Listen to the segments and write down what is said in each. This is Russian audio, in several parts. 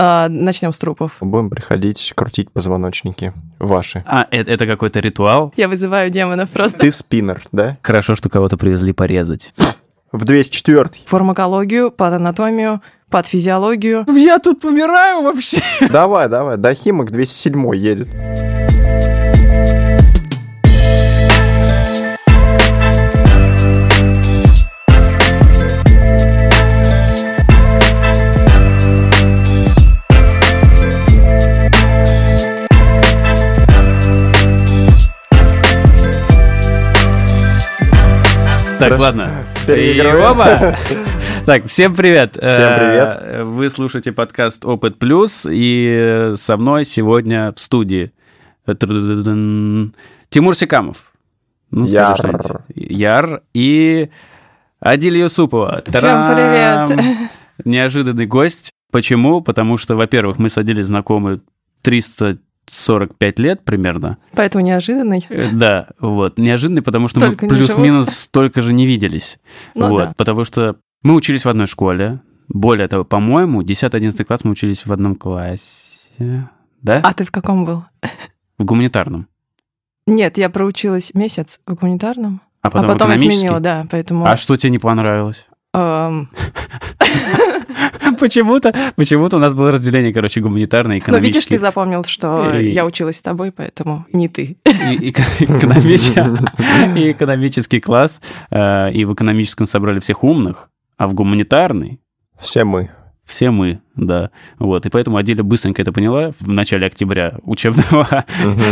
А, начнем с трупов. Будем приходить крутить позвоночники ваши. А, это, это какой-то ритуал? Я вызываю демонов просто. Ты спиннер, да? Хорошо, что кого-то привезли порезать. В 204 Фармакологию, патанатомию, патфизиологию. Я тут умираю вообще. Давай, давай, до Химок 207 едет. Так, Хорошо. ладно. Переигрываем. Так, всем привет. Всем привет. Э, Вы слушаете подкаст Опыт Плюс, и со мной сегодня в студии Тру-ду-ду-дун. Тимур Секамов. Ну, скажи Яр. что-нибудь. Яр и Адиль Юсупова. Всем привет. Неожиданный гость. Почему? Потому что, во-первых, мы садились знакомы 345 лет примерно. Поэтому неожиданный. Э, Да, вот. Неожиданный, потому что Столько мы плюс-минус столько же не виделись. Ну вот. да. Потому что мы учились в одной школе. Более того, по-моему, 10-11 класс мы учились в одном классе. Да? А ты в каком был? В гуманитарном. Нет, я проучилась месяц в гуманитарном, А а потом, потом в я сменила, да, поэтому... А что тебе не понравилось? Почему-то, почему-то у нас было разделение, короче, гуманитарное и Ну, видишь, экономический. ты запомнил, что И- я училась с тобой, поэтому не ты. и, и- экономи- и экономический класс, э, и в экономическом собрали всех умных, а в гуманитарный Все мы. все мы, да. Вот, и поэтому Аделя быстренько это поняла в начале октября учебного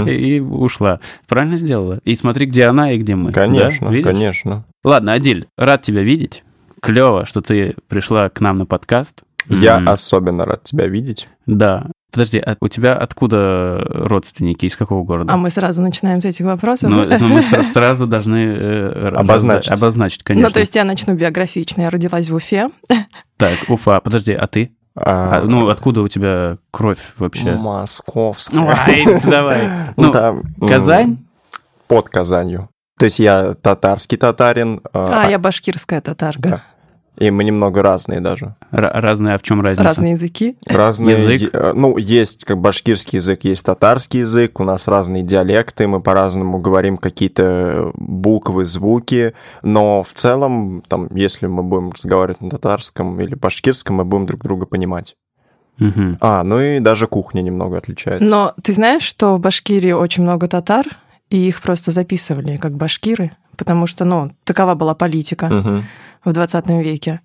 и ушла. Правильно сделала. И смотри, где она и где мы. Конечно, Да? Видишь? конечно. Ладно, Адель, рад тебя видеть. Клево, что ты пришла к нам на подкаст. Я М, особенно рад тебя видеть. Да. Подожди, а у тебя откуда родственники? Из какого города? А мы сразу начинаем с этих вопросов. Ну, ну, мы сра- сразу должны э, Обозначить. обозначить, конечно. Ну, то есть я начну биографично. Я родилась в Уфе. Так, Уфа, подожди, а ты? А, А, ну, откуда у тебя кровь вообще? Московская. Ай, давай. Ну, Ну, там, Казань? Под Казанью. То есть я татарский татарин. А, я башкирская татарка. Да. И мы немного разные даже. Р- разные, а в чем разница? Разные языки. Разные, Язык? е- ну, есть как башкирский язык, есть татарский язык, у нас разные диалекты, мы по-разному говорим какие-то буквы, звуки, но в целом, там, если мы будем разговаривать на татарском или башкирском, мы будем друг друга понимать. Мгм. А, ну и даже кухня немного отличается. Но ты знаешь, что в Башкирии очень много татар, и их просто записывали как башкиры, потому что, ну, такова была политика Мгм. В 20 веке.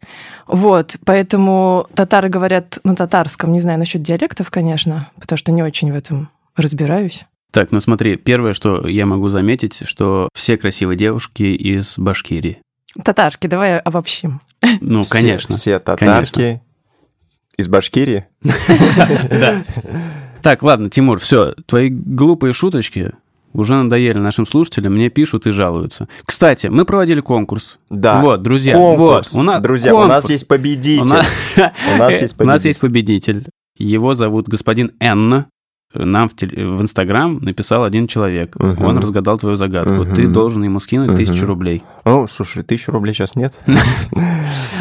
Вот, поэтому татары говорят на татарском, не знаю насчет диалектов, конечно, потому что не очень в этом разбираюсь. Так, ну смотри, первое, что я могу заметить, что все красивые девушки из Башкирии. Татарки, давай обобщим. Ну, Все- конечно. Все татарки из Башкирии. Да. Так, ладно, Тимур, все, твои глупые шуточки уже надоели нашим слушателям, мне пишут и жалуются. Кстати, мы проводили конкурс. Да. Вот, друзья, Конкурс. вот, у нас Друзья, у нас конкурс. есть победитель. У нас, У нас есть у нас победитель. есть победитель. Его зовут господин Н. Нам в, теле- в Инстаграм написал один человек. Он разгадал твою загадку. Ты должен ему скинуть тысячу рублей. Ну, слушай, тысячу рублей сейчас нет.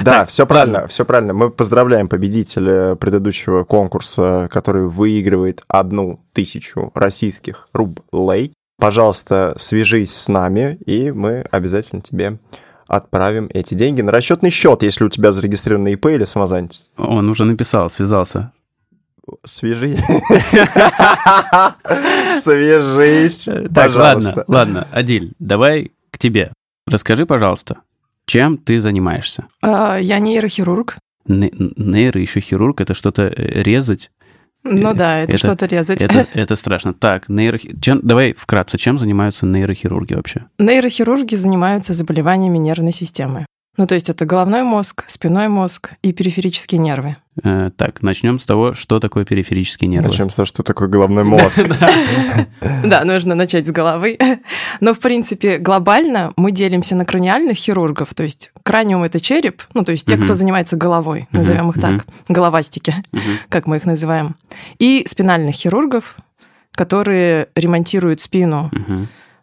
Да, все правильно, все правильно. Мы поздравляем победителя предыдущего конкурса, который выигрывает одну тысячу российских рублей. Пожалуйста, свяжись с нами, и мы обязательно тебе отправим эти деньги на расчетный счет, если у тебя зарегистрированный ИП или самозанятость. Он уже написал, связался. Свяжи. Свяжись, пожалуйста. ладно, ладно, Адиль, давай к тебе. Расскажи, пожалуйста, чем ты занимаешься? А, Я нейрохирург. Не- Нейро, еще хирург, это что-то э, резать? Ну Э, да, это, это- что-то резать. Это, это страшно. Так, нейрохи... чем- давай вкратце, чем занимаются нейрохирурги вообще? Нейрохирурги занимаются заболеваниями нервной системы. Ну, то есть это головной мозг, спиной мозг и периферические нервы. Э, так, начнем с того, что такое периферические нервы. Начнем с того, что такое головной мозг. Да, нужно начать с головы. Но, в принципе, глобально мы делимся на краниальных хирургов, то есть краниум – это череп, ну, то есть те, кто занимается головой, назовем их так, головастики, как мы их называем, и спинальных хирургов, которые ремонтируют спину,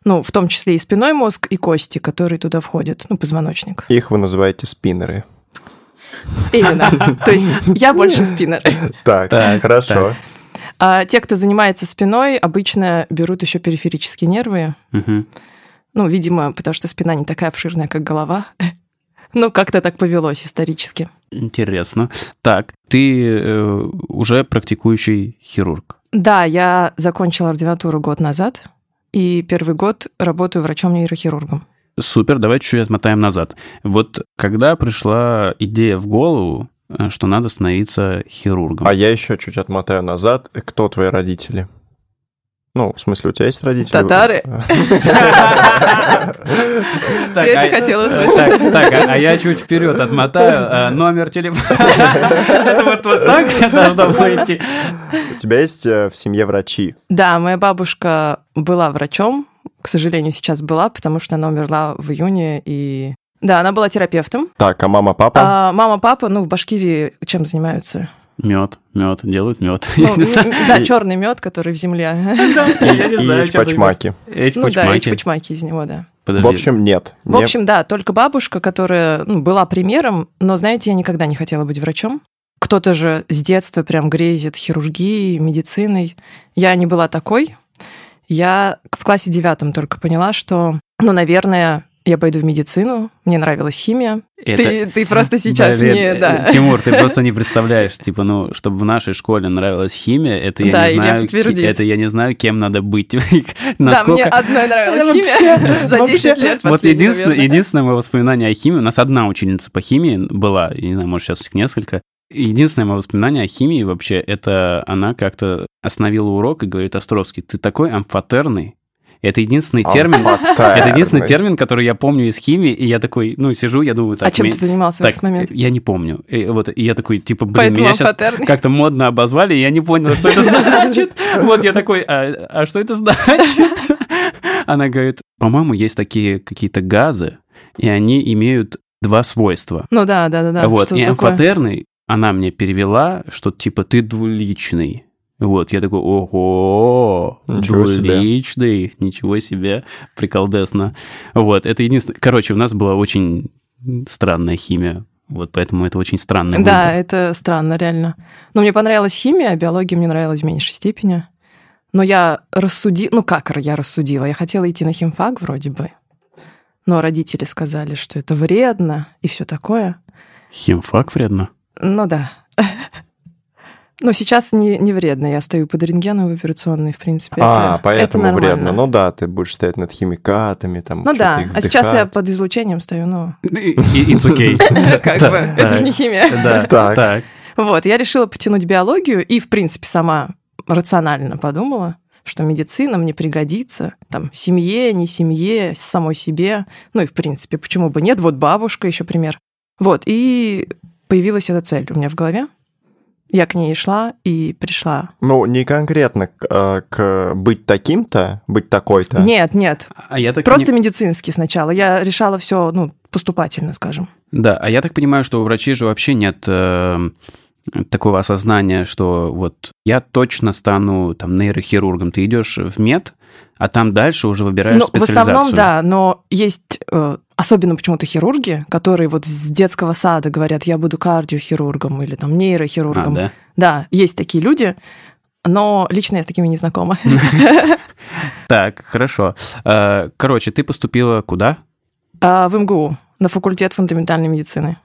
ну, в том числе и спиной мозг, и кости, которые туда входят, ну, позвоночник. Их вы называете спиннеры. Именно. То есть я больше спиннер. Так, Так, хорошо. А те, кто занимается спиной, обычно берут еще периферические нервы. Ну, видимо, потому что спина не такая обширная, как голова. Ну, как-то так повелось исторически. Интересно. Так, ты э, уже практикующий хирург. Да, я закончила ординатуру год назад, и первый год работаю врачом-нейрохирургом. Супер, давай чуть-чуть отмотаем назад. Вот когда пришла идея в голову, э, что надо становиться хирургом? А я еще чуть отмотаю назад. Кто твои родители? Ну, в смысле, у тебя есть родители? Татары? Ты это а- хотела услышать? Так, так, а а я чуть вперед отмотаю. а, Номер телефона. Это вот вот так должно быть. У тебя есть э, в семье врачи? Да, моя бабушка была врачом, к сожалению, сейчас была, потому что она умерла в июне, и... Да, она была терапевтом. Так, а мама, папа? А мама, папа, ну, в Башкирии чем занимаются? Мед, мед, делают мед. Ну, да, черный мед, который в земле. И чпачмаки. Ну да, и чпачмаки из него, да. В общем, нет. В общем, да, только бабушка, которая ну, была примером, но, знаете, я никогда не хотела быть врачом. Кто-то же с детства прям грезит хирургией, медициной. Я не была такой. Я в классе девятом только поняла, что, ну, наверное, я пойду в медицину. Мне нравилась химия. Это- Ты, ты просто сейчас Блин, не... э, Да. Тимур, ты просто не представляешь, типа, ну, чтобы в нашей школе нравилась химия, это я Да, не знаю, ки- это я не знаю, кем надо быть. Да, Насколько... мне одной нравилась Да, химия вообще, за вообще. 10 лет Вот единственное, единственное мое воспоминание о химии, у нас одна ученица по химии была, я не знаю, может, сейчас их несколько. Единственное мое воспоминание о химии вообще, это она как-то остановила урок и говорит, Островский, ты такой амфотерный. Это единственный термин, это единственный термин, который я помню из химии, и я такой, ну, сижу, я думаю, так... А чем ты занимался в этот момент? я не помню. И вот и я такой, типа, блин, Поэтому меня сейчас как-то модно обозвали, и я не понял, что это значит. Вот я такой, а, а что это значит? Она говорит, по-моему, есть такие какие-то газы, и они имеют два свойства. Ну да, да, да, да. вот, и амфотерный, она мне перевела, что типа ты двуличный. Вот, я такой, ого, Ничего себе. двуличный, ничего себе, приколдесно. Вот, это единственное... Короче, у нас была очень странная химия, вот поэтому это очень странный Да, выбор. это странно, реально. Но мне понравилась химия, а биология мне нравилась в меньшей степени. Но я рассудила... Ну как я рассудила? Я хотела идти на химфак вроде бы. Но родители сказали, что это вредно и все такое. Химфак вредно? Ну да. Ну, сейчас не, не вредно. Я стою под рентгеном в операционной, в принципе. А, это, поэтому это нормально. вредно. Ну да, ты будешь стоять над химикатами, там Ну да, их а сейчас я под излучением стою, ну, It's okay. как бы, это не химия. Да, так. Вот, я решила потянуть биологию и, в принципе, сама рационально подумала, что медицина мне пригодится, там, семье, не семье, самой себе, ну и, в принципе, почему бы нет, вот бабушка еще пример. Вот, и появилась эта цель у меня в голове. Я к ней шла и пришла. Ну, не конкретно к, э, к быть таким-то, быть такой-то. Нет, нет, А я так просто медицинский сначала. Я решала все, ну, поступательно, скажем. Да, а я так понимаю, что у врачей же вообще нет э, такого осознания, что вот я точно стану там нейрохирургом. Ты идешь в мед, а там дальше уже выбираешь Ну, в специализацию. основном, да, но есть э, особенно почему-то хирурги, которые вот с детского сада говорят, я буду кардиохирургом или там А, нейрохирургом. да? Да, есть такие люди, но лично я с такими не знакома. Так, хорошо. Э, Короче, ты поступила куда? А В МГУ, на факультет фундаментальной медицины.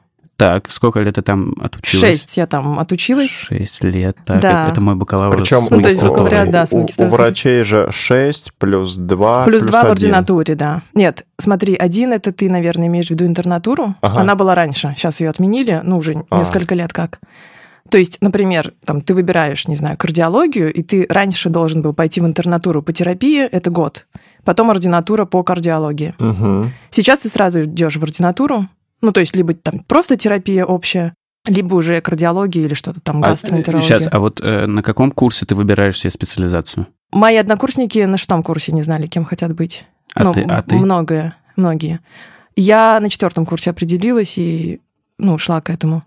Так, сколько лет ты там отучилась? Шесть я там отучилась. Шесть лет. Так, Да. это, это мой бакалавр Причем Ну, то есть бакалавриат, да, с у, врачей же 6 плюс 2 Плюс два в ординатуре, да. Нет, смотри, один это ты, наверное, имеешь в виду интернатуру. Ага. Она была раньше, сейчас ее отменили, ну, уже А. несколько лет как. То есть, например, там, ты выбираешь, не знаю, кардиологию, и ты раньше должен был пойти в интернатуру по терапии, это год. Потом ординатура по кардиологии. Мгм. Сейчас ты сразу идешь в ординатуру, ну, то есть, либо там просто терапия общая, либо уже кардиология или что-то там, А, гастроэнтерология. Сейчас, а вот э, на каком курсе ты выбираешь себе специализацию? Мои однокурсники на шестом курсе не знали, кем хотят быть. А ну, ты? А ты? Многое, многие. Я на четвертом курсе определилась и, ну, шла к этому.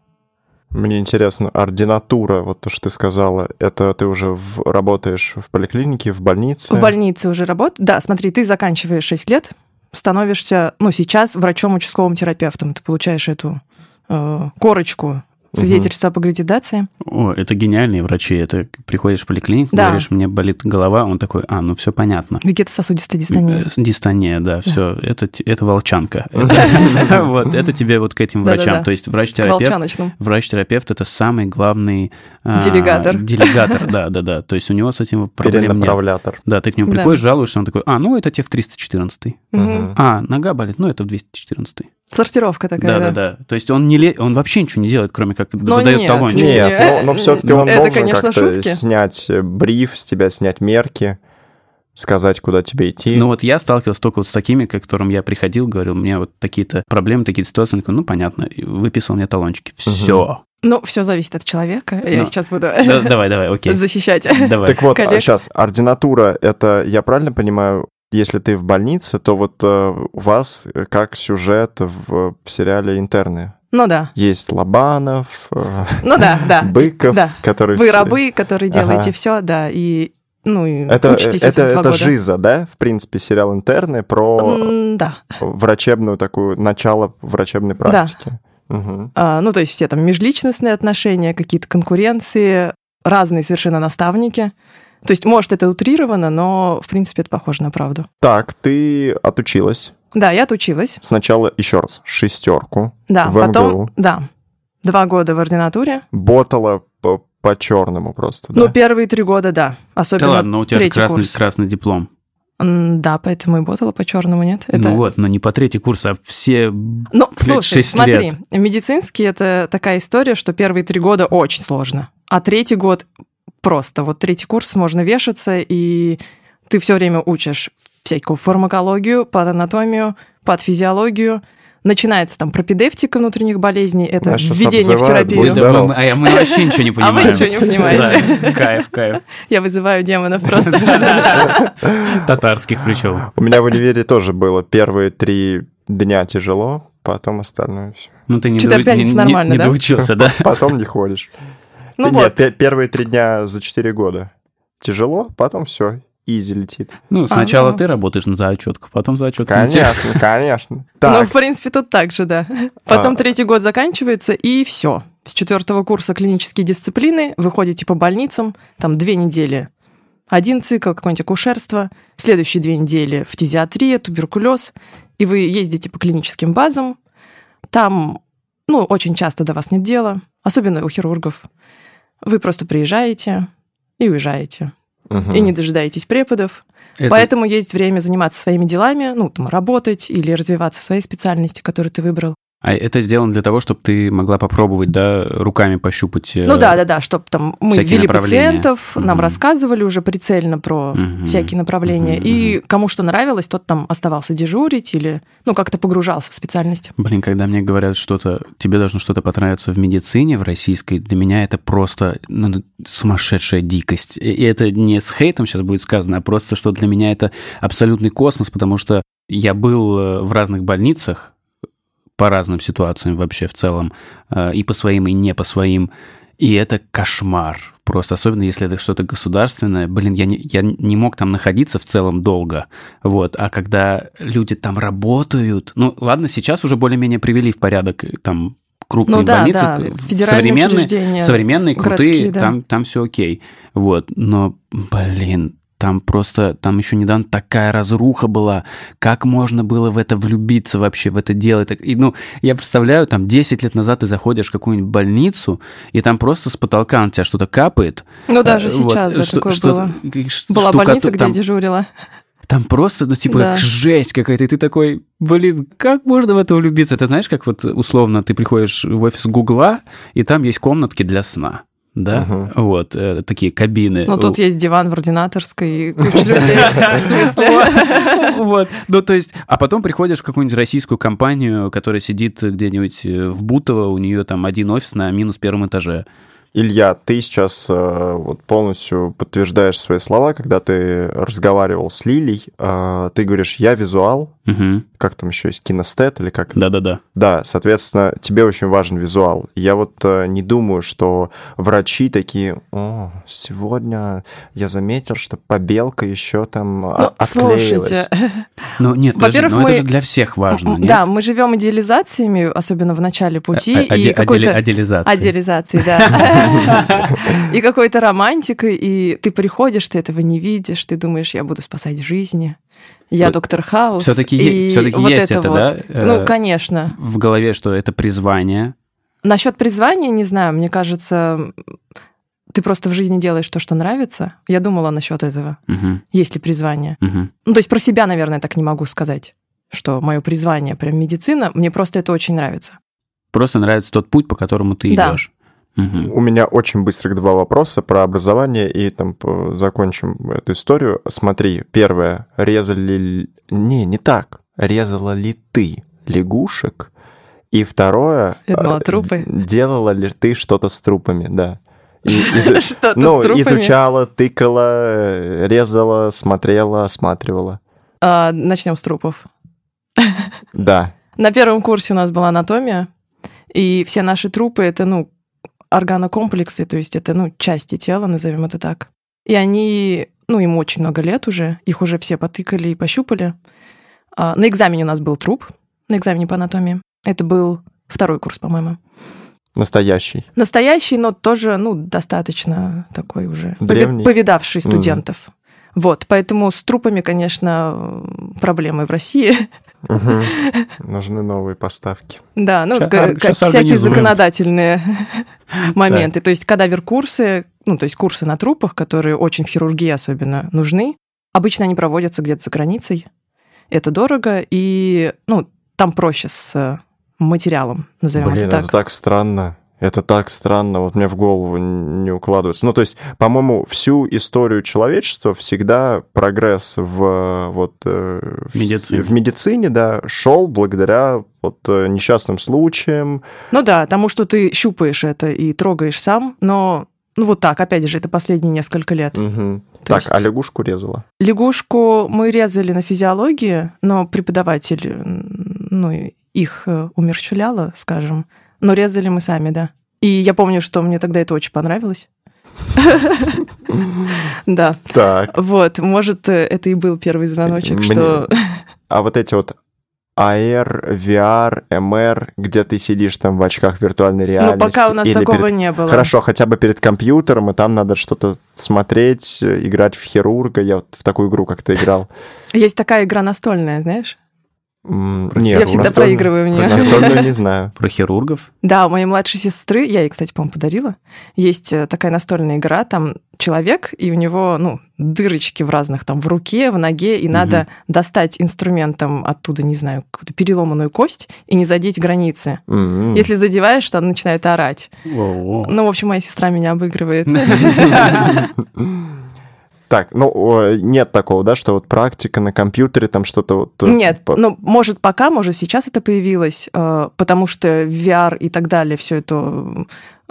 Мне интересно, ординатура, вот то, что ты сказала, это ты уже в- работаешь в поликлинике, в больнице? В больнице уже работаю. Да, смотри, ты заканчиваешь 6 лет, становишься, ну, сейчас врачом-участковым терапевтом. Ты получаешь эту э, корочку свидетельство об аккредитации. О, это гениальные врачи. Это приходишь в поликлинику, Да. говоришь, мне болит голова, он такой, а, ну все понятно. Вегетососудистая дистония. Э, Дистония, да, все, это, это волчанка. Вот, это тебе вот к этим врачам. То есть врач-терапевт. Врач-терапевт это самый главный а, Делегатор. Делегатор, да, да, да. То есть у него с этим проблем нет. Да, ты к нему Да. приходишь, жалуешься, он такой, а, ну это тебе в 314 Мгм. А, нога болит, ну это в 214 Сортировка такая, Да, да. да. То есть он не ле- он вообще ничего не делает, кроме как Но выдает нет, талончик. Не, Нет, но, но все-таки он это, должен конечно, как-то шутки. снять э, бриф, с тебя снять мерки, сказать, куда тебе идти. Ну вот я сталкивался только вот с такими, к которым я приходил, говорил, у меня вот такие-то проблемы, такие-то ситуации. Он такой, ну понятно, выписал мне талончики. Все. Ну, все зависит от человека. Я Ну, сейчас буду Давай, давай, окей. защищать. Давай. Так вот, коллег. сейчас, ординатура, это, я правильно понимаю, если ты в больнице, то вот э, у вас э, как сюжет в, в сериале «Интерны». Ну да. Есть Лобанов, э, Ну да, да. Быков, Да. который... Вы рабы, которые делаете Ага. все, да, и ну и Это, учитесь это, это года. жиза, да? В принципе, сериал «Интерны» про Да. врачебную такую, начало врачебной практики. Мгм. А, ну, то есть все там межличностные отношения, какие-то конкуренции, разные совершенно наставники. То есть, может, это утрировано, но, в принципе, это похоже на правду. Так, ты отучилась. Да, я отучилась. Сначала, еще раз, шестерку. Да, В потом, МГУ. да, два года в ординатуре. Ботала по, по-черному просто, да? Ну, первые три года, да. Да Особенно ладно, но у тебя же третий красный, курс. красный диплом. М, Да, поэтому и ботала по черному, нет? Это... Ну вот, но не по третий курс, а все... Ну, Блядь, слушай, шесть смотри, лет. медицинский это такая история, что первые три года очень сложно, а третий год просто. Вот третий курс можно вешаться, и ты все время учишь всякую фармакологию, патанатомию, патофизиологию. Начинается там пропедевтика внутренних болезней, это Нас введение в терапию. будь здоров. а мы вообще ничего не А вы понимаем. ничего не понимаете. Кайф, кайф. Я вызываю демонов просто. Татарских причем. У меня в универе тоже было первые три дня тяжело, потом остальное все. Ну ты не, нормально, не да? доучился, да? Потом не ходишь. Ну Нет, вот, пе- первые три дня за четыре года. Тяжело, потом все, изи летит. Ну, сначала ну. ты работаешь на зачетку, потом зачетку. Конечно, конечно. ну, Так, в принципе, тут так же, да. Потом А. третий год заканчивается, и все. С четвертого курса клинические дисциплины, вы ходите по больницам, там две недели один цикл, какое-нибудь акушерство, следующие две недели фтизиатрия, туберкулез, и вы ездите по клиническим базам, там, ну, очень часто до вас нет дела, особенно у хирургов. Вы просто приезжаете и уезжаете, мгм. и не дожидаетесь преподов, Это- Поэтому есть время заниматься своими делами, ну, там, работать или развиваться в своей специальности, которую ты выбрал. А это сделано для того, чтобы ты могла попробовать, да, руками пощупать. э, Ну да, да, да, чтобы там мы ввели пациентов, нам Мгм. рассказывали уже прицельно про Мгм. всякие направления. Мгм, И кому что нравилось, тот там оставался дежурить или, ну, как-то погружался в специальность. Блин, когда мне говорят что-то, тебе должно что-то понравиться в медицине, в российской, для меня это просто ну, сумасшедшая дикость. И это не с хейтом сейчас будет сказано, а просто, что для меня это абсолютный космос, потому что я был э, в разных больницах по разным ситуациям вообще в целом, э, и по своим, и не по своим. И это кошмар. Просто особенно если это что-то государственное. Блин, я не, я не мог там находиться в целом долго. Вот. А когда люди там работают... Ну, ладно, сейчас уже более-менее привели в порядок э, там крупные Ну да, больницы. да, современные, современные, крутые, городские, да. там, там все окей. Вот. Но, блин, там просто, там еще недавно такая разруха была. Как можно было в это влюбиться вообще, в это дело? И, ну, я представляю, там 10 лет назад ты заходишь в какую-нибудь больницу, и там просто с потолка на тебя что-то капает. Ну, даже Э, сейчас, вот, да, что- такое что- было. ш- Была штука больница, где там, я дежурила. там просто, ну, типа, Да. жесть какая-то. И ты такой, блин, как можно в это влюбиться? Ты знаешь, как вот условно ты приходишь в офис Гугла, и там есть комнатки для сна. Да, Мгм. вот э, такие кабины. Ну, тут есть диван в ординаторской, и куча людей. В смысле? Вот. Ну, то есть, а потом приходишь в какую-нибудь российскую компанию, которая сидит где-нибудь э, в Бутово, у нее там один офис на минус первом этаже. Илья, ты сейчас э, вот полностью подтверждаешь свои слова, когда ты разговаривал с Лилей, э, ты говоришь, я визуал, Угу. как там еще есть, кинестет или как? Да-да-да. Да, соответственно, тебе очень важен визуал. Я вот э, не думаю, что врачи такие, о, сегодня я заметил, что побелка еще там Ну, отклеилась. слушайте, Ну, нет, Во-первых, но мы- это же для всех важно, нет? да, мы живем идеализациями, особенно в начале пути, А- и аде- какой-то... адели- Аделизация. Идеализации, да. И какой-то романтикой, и ты приходишь, ты этого не видишь, ты думаешь, я буду спасать жизни. Я доктор Хаус. всё-таки и е- всё-таки вот есть это, вот. да, э, Ну, конечно. В голове, что это призвание. Насчет призвания, не знаю, мне кажется, ты просто в жизни делаешь то, что нравится. Я думала насчет этого. Мгм, Есть ли призвание? мгм. Ну, то есть про себя, наверное, так не могу сказать, что мое призвание прям медицина. Мне просто это очень нравится. Просто нравится тот путь, по которому ты Да. идешь. У меня очень быстро два вопроса про образование, и там по- закончим эту историю. Смотри, первое, резали... ли- Не, не так. Резала ли ты лягушек? И второе... Думала, э, трупы. Делала ли ты что-то с трупами, да. И- изу- Что-то Ну, с трупами. изучала, тыкала, э, резала, смотрела, осматривала. А, Начнем с трупов. Да. На первом курсе у нас была анатомия, и все наши трупы — это, ну, органокомплексы, то есть это, ну, части тела, назовем это так. И они, ну, им очень много лет уже, их уже все потыкали и пощупали. А, На экзамене у нас был труп, на экзамене по анатомии. Это был второй курс, по-моему. Настоящий. Настоящий, но тоже, ну, достаточно такой уже Древний. повидавший студентов. Вот, поэтому с трупами, конечно, проблемы в России. Нужны новые поставки. Да, ну, всякие законодательные моменты. То есть, когда веркурсы, ну, то есть курсы на трупах, которые очень в хирургии особенно нужны, обычно они проводятся где-то за границей. Это дорого, и, ну, там проще с материалом, назовем Блин, это так. это так странно. Это так странно, вот мне в голову не укладывается. Ну, то есть, по-моему, всю историю человечества всегда прогресс в вот э, в- Медицине. в медицине, да, шел благодаря вот э, несчастным случаям. Ну да, тому, что ты щупаешь это и трогаешь сам, но, ну, вот так, опять же, это последние несколько лет. То Так, есть- а лягушку резала. Лягушку мы резали на физиологии, но преподаватель, ну, их э, умерщвляла, скажем. Но резали мы сами, да. И я помню, что мне тогда это очень понравилось. Да, Так, вот, может, э, это и был первый звоночек, что... а вот эти вот AR, VR, MR, где ты сидишь там в очках виртуальной Ну, реальности. пока у нас или такого перед- не было. Хорошо, хотя бы перед компьютером, и там надо что-то смотреть, играть в хирурга. Я вот в такую игру как-то играл. Есть такая игра настольная, знаешь? Нет, Я всегда настольную- проигрываю нее. Настольную не знаю. Про хирургов. Да, у моей младшей сестры, я ей, кстати, по-моему, подарила, есть э, такая настольная игра, там человек, и у него, ну, дырочки в разных, там, в руке, в ноге, и Мгм. надо достать инструментом оттуда, не знаю, какую-то переломанную кость и не задеть границы. М. Если задеваешь, то она начинает орать. Во-во. Ну, в общем, моя сестра меня обыгрывает. Так, ну, нет такого, да, что вот практика на компьютере, там что-то вот... э, Нет, по- ну, может, пока, может, сейчас это появилось, э, потому что VR и так далее, все это...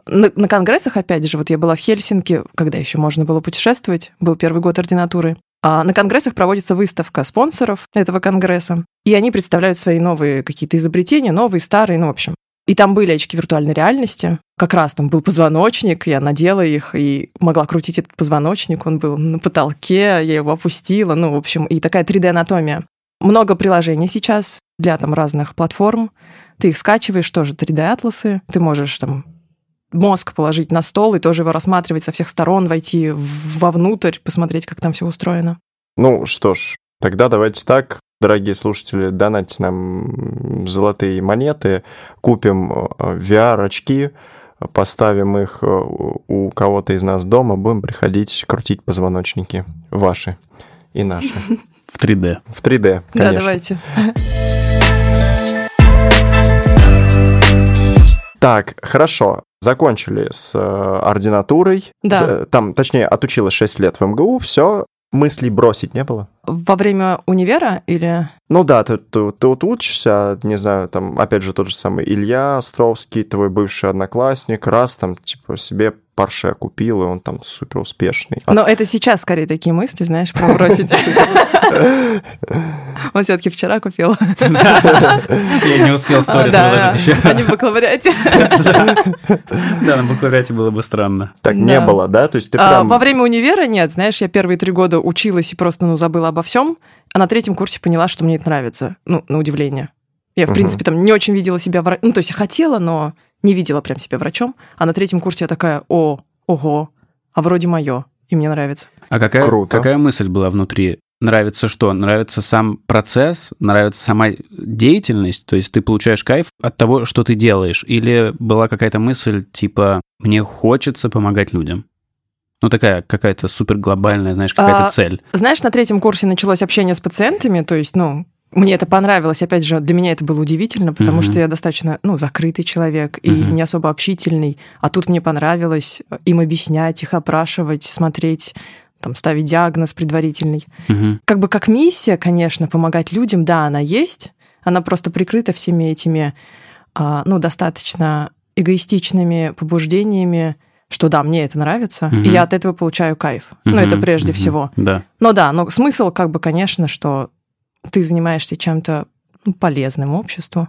На, на конгрессах, опять же, вот я была в Хельсинки, когда еще можно было путешествовать, был первый год ординатуры. А на конгрессах проводится выставка спонсоров этого конгресса, и они представляют свои новые какие-то изобретения, новые, старые, ну, в общем. И там были очки виртуальной реальности. Как раз там был позвоночник, я надела их и могла крутить этот позвоночник. Он был на потолке, я его опустила. Ну, в общем, и такая 3D-анатомия. Много приложений сейчас для там разных платформ. Ты их скачиваешь, тоже 3D-атласы. Ты можешь там мозг положить на стол и тоже его рассматривать со всех сторон, войти вовнутрь, посмотреть, как там все устроено. Ну что ж, тогда давайте так, дорогие слушатели, донатьте нам золотые монеты, купим э, VR-очки, поставим их э, у кого-то из нас дома, будем приходить крутить позвоночники ваши и наши. В 3D. В 3D, Да, конечно. давайте. Так, хорошо. Закончили с э, ординатурой. Да. Там, точнее, отучилась 6 лет в МГУ. Все, мыслей бросить не было. Во время универа или... Ну да, ты, ты, ты вот учишься, не знаю, там, опять же, тот же самый Илья Островский, твой бывший одноклассник, раз там, типа, себе Порше купил, и он там супер успешный. Но это сейчас скорее такие мысли, знаешь, про бросить. Он все-таки вчера купил. Я не успел сторис выложить еще. А не в бакалавриате. Да, на бакалавриате было бы странно. Так не было, да? То есть ты прям... Во время универа нет, знаешь, я первые три года училась и просто, ну, забыла обо всем, а на третьем курсе поняла, что мне это нравится. Ну, на удивление. Я, в принципе, там не очень видела себя врачом. Ну, то есть я хотела, но не видела прям себя врачом. А на третьем курсе я такая, о, ого, а вроде мое, и мне нравится. А какая, Круто. какая мысль была внутри? Нравится что? Нравится сам процесс? Нравится сама деятельность? То есть ты получаешь кайф от того, что ты делаешь? Или была какая-то мысль типа «мне хочется помогать людям»? Ну, такая какая-то супер глобальная, знаешь, какая-то А, цель. Знаешь, на третьем курсе началось общение с пациентами, то есть, ну, мне это понравилось. Опять же, для меня это было удивительно, потому Мгм. что я достаточно, ну, закрытый человек и Мгм. не особо общительный. А тут мне понравилось им объяснять, их опрашивать, смотреть, там, ставить диагноз предварительный. Мгм. Как бы как миссия, конечно, помогать людям, да, она есть. Она просто прикрыта всеми этими, а, ну, достаточно эгоистичными побуждениями, что да, мне это нравится, Мгм. и я от этого получаю кайф. Ну, это прежде Мгм. всего. Да. Но да, но смысл, как бы, конечно, что ты занимаешься чем-то ну, полезным обществу.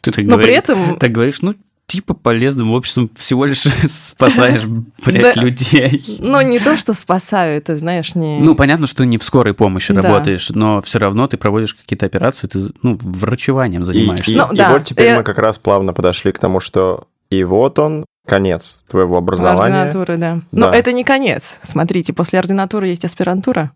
Ты так, Но при говоришь, этом... так говоришь, ну, типа полезным обществом всего лишь спасаешь, блядь, Да. людей. Ну, не то, что спасаю, это, знаешь, не... Ну, понятно, что не в скорой помощи Да. работаешь, но все равно ты проводишь какие-то операции, ты, ну, врачеванием занимаешься. и- Ну, и да. вот теперь Я- мы как раз плавно подошли к тому, что и вот он, конец твоего образования. Ординатура, да. Да. Но это не конец. Смотрите, после ординатуры есть аспирантура.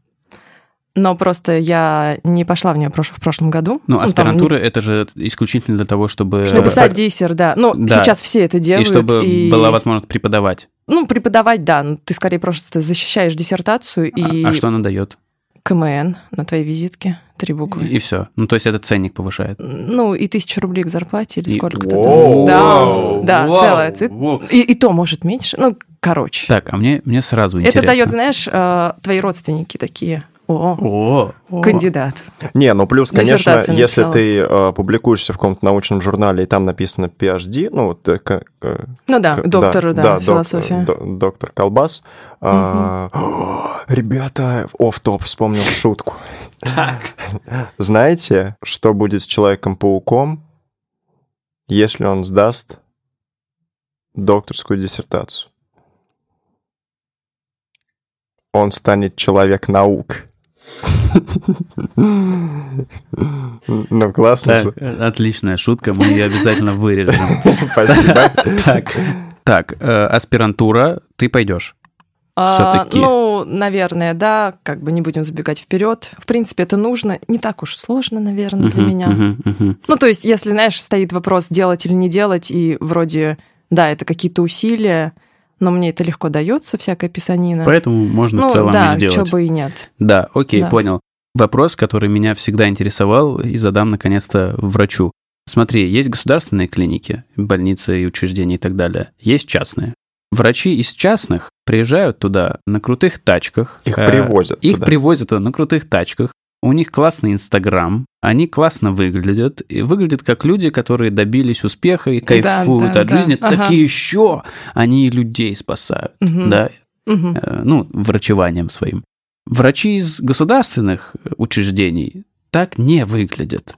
Но просто я не пошла в нее в прошлом году. Ну, там аспирантура это же исключительно для того, чтобы... Чтобы Написать так- диссер, да. Ну, Да. сейчас все это И делают. чтобы и- была возможность преподавать. Ну, преподавать, да. Ну, Ты скорее просто защищаешь диссертацию и А, а что она дает? КМН на твоей визитке. Три буквы. И все. Ну, то есть это ценник повышает. Ну, и тысячу рублей к зарплате или И- сколько-то Воу. там. Да, да, вау, целая циф- вау. И, и то может меньше. Ну, короче. Так, а мне, мне сразу это интересно. дает, знаешь, э, твои родственники такие. О, О, о. кандидат. Не, ну плюс, конечно, если написала. ты э, публикуешься в каком-то научном журнале, и там написано PhD, ну, вот, э, к- э, Ну да, к- доктор, да, док- философия. до- доктор Колбас. А, о, ребята, оф топ вспомнил шутку. Так. Знаете, что будет с Человеком-пауком, если он сдаст докторскую диссертацию? Он станет человек-наук. Ну, классно же. Отличная шутка, мы ее обязательно вырежем. Спасибо. Так, так, э, аспирантура, ты пойдешь. А. Ну, наверное, да, как бы не будем забегать вперед. В принципе, это нужно. Не так уж сложно, наверное, для Мгм, меня. мгм, мгм. Ну, то есть, если, знаешь, стоит вопрос, делать или не делать, и вроде, да, это какие-то усилия, но мне это легко дается, всякая писанина. Поэтому можно ну, в целом да, и сделать. чё бы и нет. Да, окей, Да. понял. Вопрос, который меня всегда интересовал, и задам наконец-то врачу. Смотри, есть государственные клиники, больницы и учреждения и так далее. Есть частные. Врачи из частных приезжают туда на крутых тачках. Их э, привозят Их туда. привозят туда на крутых тачках. У них классный Инстаграм, они классно выглядят, и выглядят как люди, которые добились успеха и кайфуют да, от да, жизни. ага. Такие еще они и людей спасают, Мгм. да, э, ну, врачеванием своим. Врачи из государственных учреждений так не выглядят.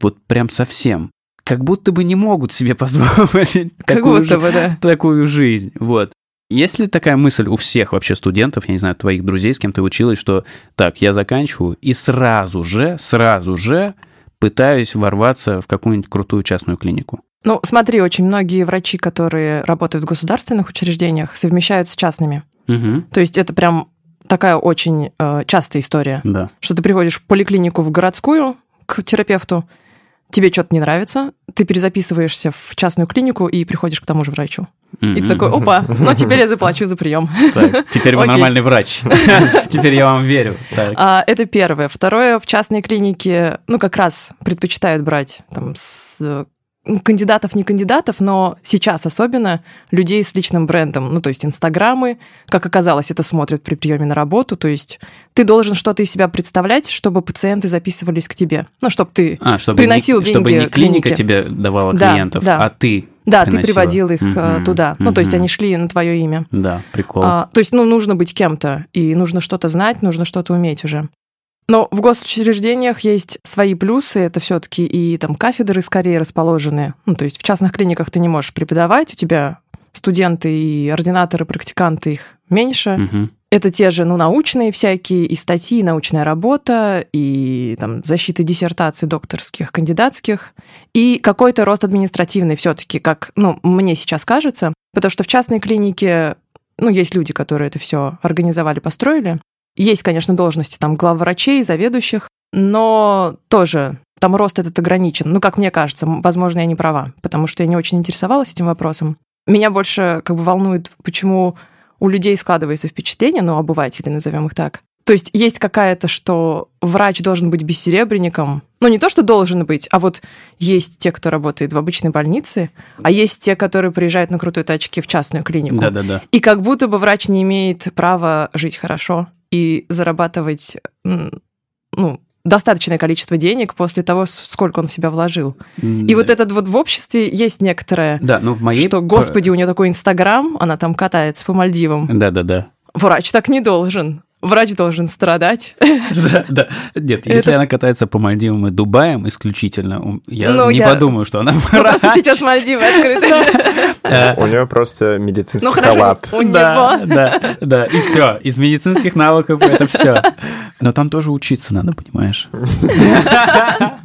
Вот прям совсем. Как будто бы не могут себе позволить Как такую, будто жи- бы, да. такую жизнь. Вот. Есть ли такая мысль у всех вообще студентов, я не знаю, твоих друзей, с кем ты училась, что так, я заканчиваю и сразу же, сразу же пытаюсь ворваться в какую-нибудь крутую частную клинику? Ну, смотри, очень многие врачи, которые работают в государственных учреждениях, совмещают с частными. Угу. То есть это прям такая очень э, частая история, Да. что ты приходишь в поликлинику в городскую к терапевту, тебе что-то не нравится, ты перезаписываешься в частную клинику и приходишь к тому же врачу. И ты такой, опа, ну теперь я заплачу за прием. Так, теперь вы нормальный врач. Теперь я вам верю. А, это первое. Второе, в частной клинике, ну, как раз предпочитают брать там с кандидатов, не кандидатов, но сейчас особенно людей с личным брендом. Ну, то есть инстаграмы, как оказалось, это смотрят при приеме на работу. То есть ты должен что-то из себя представлять, чтобы пациенты записывались к тебе. Ну, чтобы ты... А, чтобы приносил не, чтобы деньги не клиника клинике. тебе давала Да, клиентов, да. а ты Да, ты приносила. приводил их Мгм, туда. Ну, то есть они шли на твое имя. Да, прикол. А, то есть, ну, нужно быть кем-то, и нужно что-то знать, нужно что-то уметь уже. Но в госучреждениях есть свои плюсы, это все-таки и там кафедры скорее расположены. Ну, то есть в частных клиниках ты не можешь преподавать, у тебя студенты и ординаторы, практиканты их меньше. Мгм. Это те же, ну, научные всякие, и статьи, и научная работа, и там защиты диссертаций докторских, кандидатских, и какой-то рост административный все таки как, ну, мне сейчас кажется, потому что в частной клинике, ну, есть люди, которые это все организовали, построили. Есть, конечно, должности там главврачей, заведующих, но тоже там рост этот ограничен. Ну, как мне кажется, возможно, я не права, потому что я не очень интересовалась этим вопросом. Меня больше как бы волнует, почему у людей складывается впечатление, ну, обывателей, назовем их так. То есть есть какая-то, что врач должен быть бессеребренником. Ну, не то, что должен быть, а вот есть те, кто работает в обычной больнице, а есть те, которые приезжают на крутой тачке в частную клинику. Да-да-да. И как будто бы врач не имеет права жить хорошо и зарабатывать, ну, достаточное количество денег после того, сколько он в себя вложил. И вот этот вот в обществе есть некоторое, Да, ну в моей... что, господи, у нее такой Инстаграм, она там катается по Мальдивам. Да-да-да. Врач так не должен. Врач должен страдать. Да, да. Нет, если она катается по Мальдивам и Дубаям исключительно, я Ну, не я- подумаю, что она Просто врач. сейчас Мальдивы открыты. Э, У нее просто медицинский Ну хорошо, халат. у него. да, да. И все. Из медицинских навыков это все. Но там тоже учиться надо, понимаешь?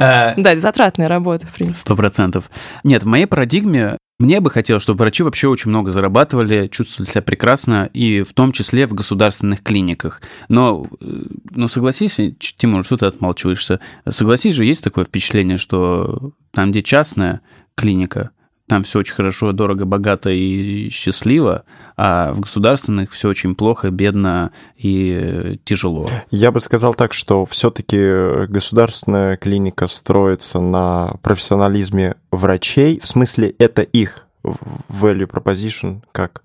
Э, Да, затратная работа, в принципе. Сто процентов. Нет, в моей парадигме мне бы хотелось, чтобы врачи вообще очень много зарабатывали, чувствовали себя прекрасно, и в том числе в государственных клиниках. Но, э, ну, согласись, Тимур, что ты отмалчиваешься? Согласись же, есть такое впечатление, что там, где частная клиника, там все очень хорошо, дорого, богато и счастливо, а в государственных все очень плохо, бедно и тяжело. Я бы сказал так, что все-таки государственная клиника строится на профессионализме врачей. В смысле, это их value proposition, как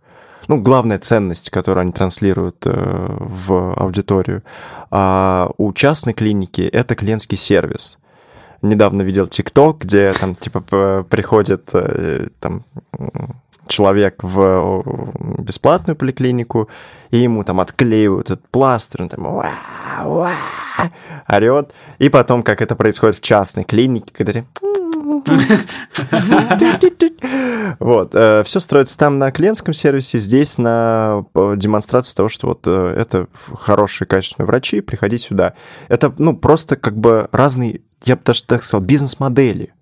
ну, главная ценность, которую они транслируют э, в аудиторию. А у частной клиники это клиентский сервис. Недавно видел ТикТок, где там типа приходит э, там человек в э, бесплатную поликлинику, и ему там отклеивают этот пластырь, он там «Уа, уа», орет. И потом, как это происходит в частной клинике, когда ты... Вот, все строится там на клиентском сервисе, здесь на э, демонстрации того, что вот э, это хорошие, качественные врачи, приходи сюда. Это, ну, просто как бы разные, я бы даже так сказал, бизнес-модели.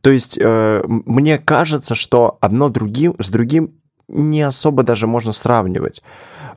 То есть э, мне кажется, что одно другим с другим не особо даже можно сравнивать.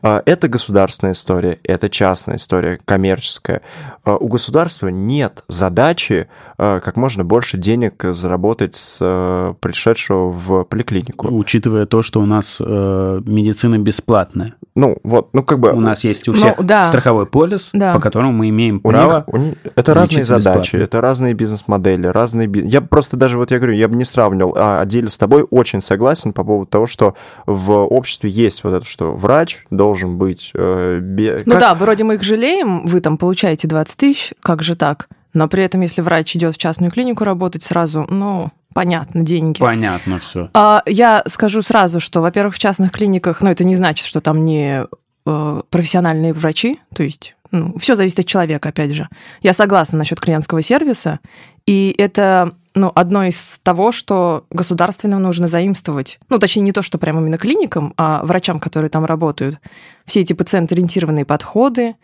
Э, Это государственная история, это частная история, коммерческая. Э, У государства нет задачи э, как можно больше денег заработать с э, пришедшего в поликлинику. Учитывая то, что у нас э, медицина бесплатная. Ну, вот, ну как бы... У нас есть у Ну, всех да. страховой полис, Да. по которому мы имеем У право. них- у них- это разные задачи, бесплатно. это разные бизнес-модели, разные... Я просто даже, вот я говорю, я бы не сравнивал, а отдельно с тобой очень согласен по поводу того, что в обществе есть вот это, что врач должен быть... э, бе- Ну как- да, вроде мы их жалеем, вы там получаете 20 тысяч, как же так? Но при этом, если врач идет в частную клинику работать сразу, ну, понятно, деньги. Понятно все. А, Я скажу сразу, что, во-первых, в частных клиниках, ну, это не значит, что там не э, профессиональные врачи, то есть ну, все зависит от человека, опять же. Я согласна насчет клиентского сервиса, и это ну, одно из того, что государственным нужно заимствовать. Ну, точнее, не то, что прямо именно клиникам, а врачам, которые там работают. Все эти пациент-ориентированные подходы,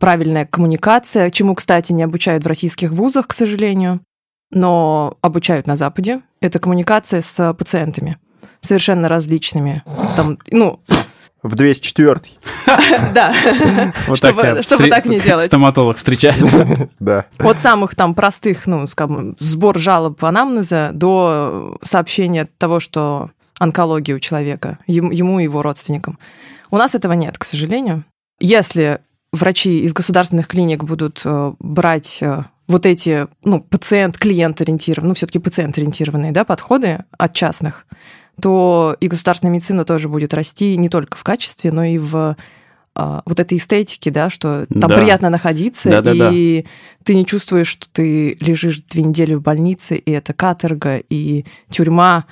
правильная коммуникация, чему, кстати, не обучают в российских вузах, к сожалению, но обучают на Западе. Это коммуникация с пациентами совершенно различными. Там, ну, В 204 да. Вот Чтобы- тебя чтобы так не делать. Стоматолог встречает. да. От самых там простых, ну, скажем, сбор жалоб анамнеза до сообщения того, что онкология у человека, ему и его родственникам. У нас этого нет, к сожалению. Если врачи из государственных клиник будут э, брать э, вот эти, ну, пациент-клиент ориентированные, ну, все-таки пациент-ориентированные, да, подходы от частных, то и государственная медицина тоже будет расти не только в качестве, но и в а, вот этой эстетики, да, что там Да. приятно находиться, Да-да-да. и ты не чувствуешь, что ты лежишь две недели в больнице, и это каторга, и тюрьма,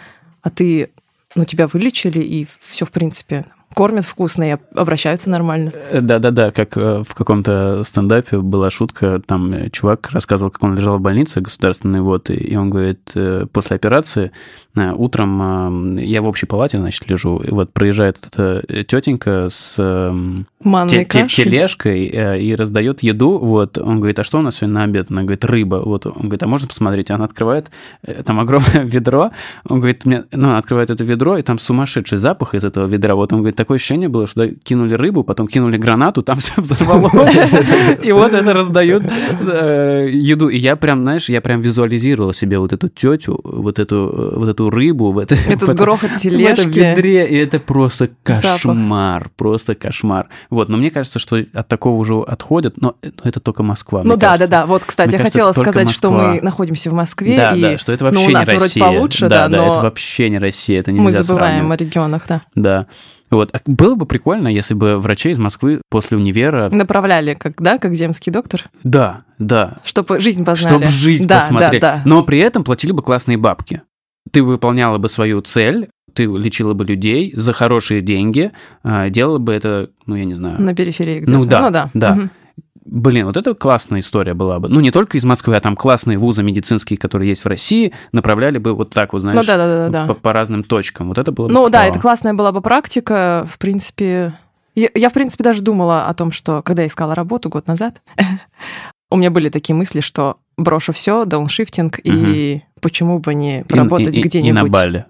а ты, ну, тебя вылечили, и все, в принципе, кормят вкусно и обращаются нормально. Э, Да-да-да, как э, в каком-то стендапе была шутка, там э, чувак рассказывал, как он лежал в больнице государственной, вот, и- он говорит, после операции утром э, я в общей палате, значит, лежу, и вот проезжает эта тетенька с эм, те- те- тележкой э, и раздает еду, вот, он говорит, а что у нас сегодня на обед? Она говорит, рыба, вот, он говорит, а можно посмотреть? Она открывает, э, там огромное ведро, он говорит, мне, ну, она открывает это ведро, и там сумасшедший запах из этого ведра, вот, он говорит, такое ощущение было, что кинули рыбу, потом кинули гранату, там все взорвалось, и вот это раздают э, еду, и я прям, знаешь, я прям визуализировал себе вот эту тетю, вот эту, э, вот эту рыбу, в это- в Этот этом- грохот в этом тележки. ведре, и это просто Запах. кошмар, просто кошмар. Вот, но мне кажется, что от такого уже отходят, но но это только Москва. Ну да, кажется. да, да. Вот, кстати, Мне я кажется, хотела сказать, что Москва. мы находимся в Москве, Да, и да, что это ну, вообще у нас не вроде Россия. получше, да, да, но это вообще не Россия, это мы нельзя забываем сравнивать. о регионах, да. Да. Вот. А Было бы прикольно, если бы врачей из Москвы после универа... Направляли, как, да, как земский доктор, Да, да. чтобы жизнь познали. Чтобы жизнь да, посмотреть. Да, да. Но при этом платили бы классные бабки. Ты выполняла бы свою цель, ты лечила бы людей за хорошие деньги, а, делала бы это, ну, я не знаю, На периферии где-то. Ну да, ну, да. да. Мгм. Блин, вот это классная история была бы. Ну, не только из Москвы, а там классные вузы медицинские, которые есть в России, направляли бы вот так вот, знаешь, Ну да, да, да, да. По, по разным точкам. Вот это было бы Ну да, это классная была бы практика. В принципе, я, я, в принципе, даже думала о том, что когда я искала работу год назад, у меня были такие мысли, что брошу все, дауншифтинг, и почему бы не поработать где-нибудь. И на Бали.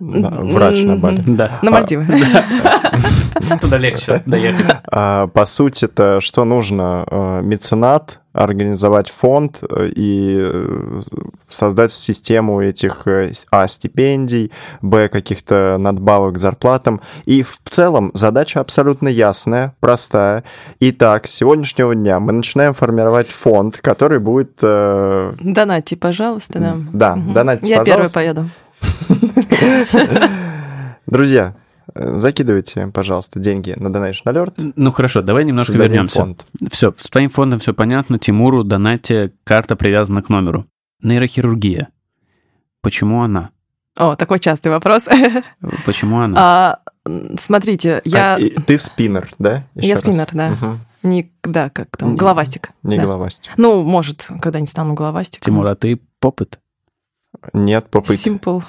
Да, врач на Бали. Да. На Мальдивы. Туда легче доехать. А, По сути, это что нужно? Э, Меценат, организовать фонд э, и э, создать систему этих а. стипендий, б. каких-то надбавок к зарплатам. И в целом задача абсолютно ясная, простая. Итак, с сегодняшнего дня мы начинаем формировать фонд, который будет... э, Донатьте, пожалуйста, да. Да, Мгм. донатьте, Я первой пожалуйста. поеду. Друзья, э, закидывайте, пожалуйста, деньги на Donation Alert. Ну хорошо, давай немножко создадим вернемся. фонд. Все, с твоим фондом все понятно. Тимуру, донате, карта привязана к номеру. Нейрохирургия. Почему она? О, такой частый вопрос. Почему она? А, Смотрите, я А, и ты спиннер, да? Ещё Я раз. спиннер, да. Мгм. не, да, как там, Не- головастик. Не Да. головастик. Ну, может, когда-нибудь стану головастиком. Тимур, а ты попыт? Нет, попыть. Simple.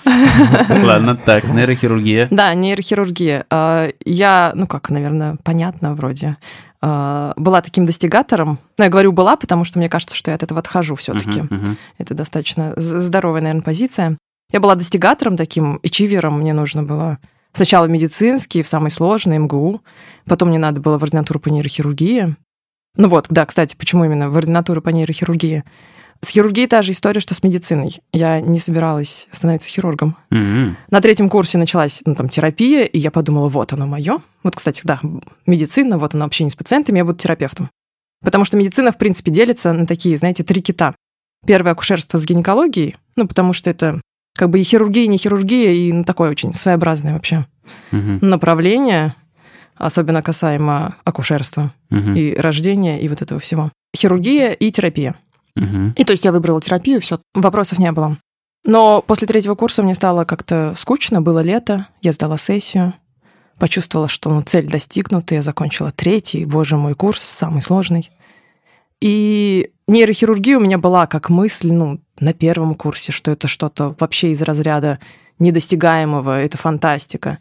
Ладно, так, нейрохирургия. Да, нейрохирургия. А, Я, ну как, наверное, понятно вроде, а, была таким достигатором. Ну, я говорю была, потому что мне кажется, что я от этого отхожу все-таки. Это достаточно здоровая, наверное, позиция. Я была достигатором таким, ичивером мне нужно было. Сначала медицинский, в самый сложный, МГУ. Потом мне надо было в ординатуру по нейрохирургии. Ну вот, да, кстати, почему именно в ординатуру по нейрохирургии? С хирургией та же история, что с медициной. Я не собиралась становиться хирургом. Мгм. На третьем курсе началась ну, там, терапия, и я подумала, вот оно мое. Вот, кстати, да, медицина, вот оно общение с пациентами, я буду терапевтом. Потому что медицина, в принципе, делится на такие, знаете, три кита. Первое – акушерство с гинекологией, ну, потому что это как бы и хирургия, и не хирургия, и ну, такое очень своеобразное вообще Мгм. направление, особенно касаемо акушерства Мгм. и рождения, и вот этого всего. Хирургия и терапия. Мгм. И то есть я выбрала терапию, все, вопросов не было. Но после третьего курса мне стало как-то скучно, было лето, я сдала сессию, почувствовала, что ну, цель достигнута, я закончила третий, боже мой, курс, самый сложный. И нейрохирургия у меня была как мысль, ну, на первом курсе, что это что-то вообще из разряда недостигаемого, это фантастика.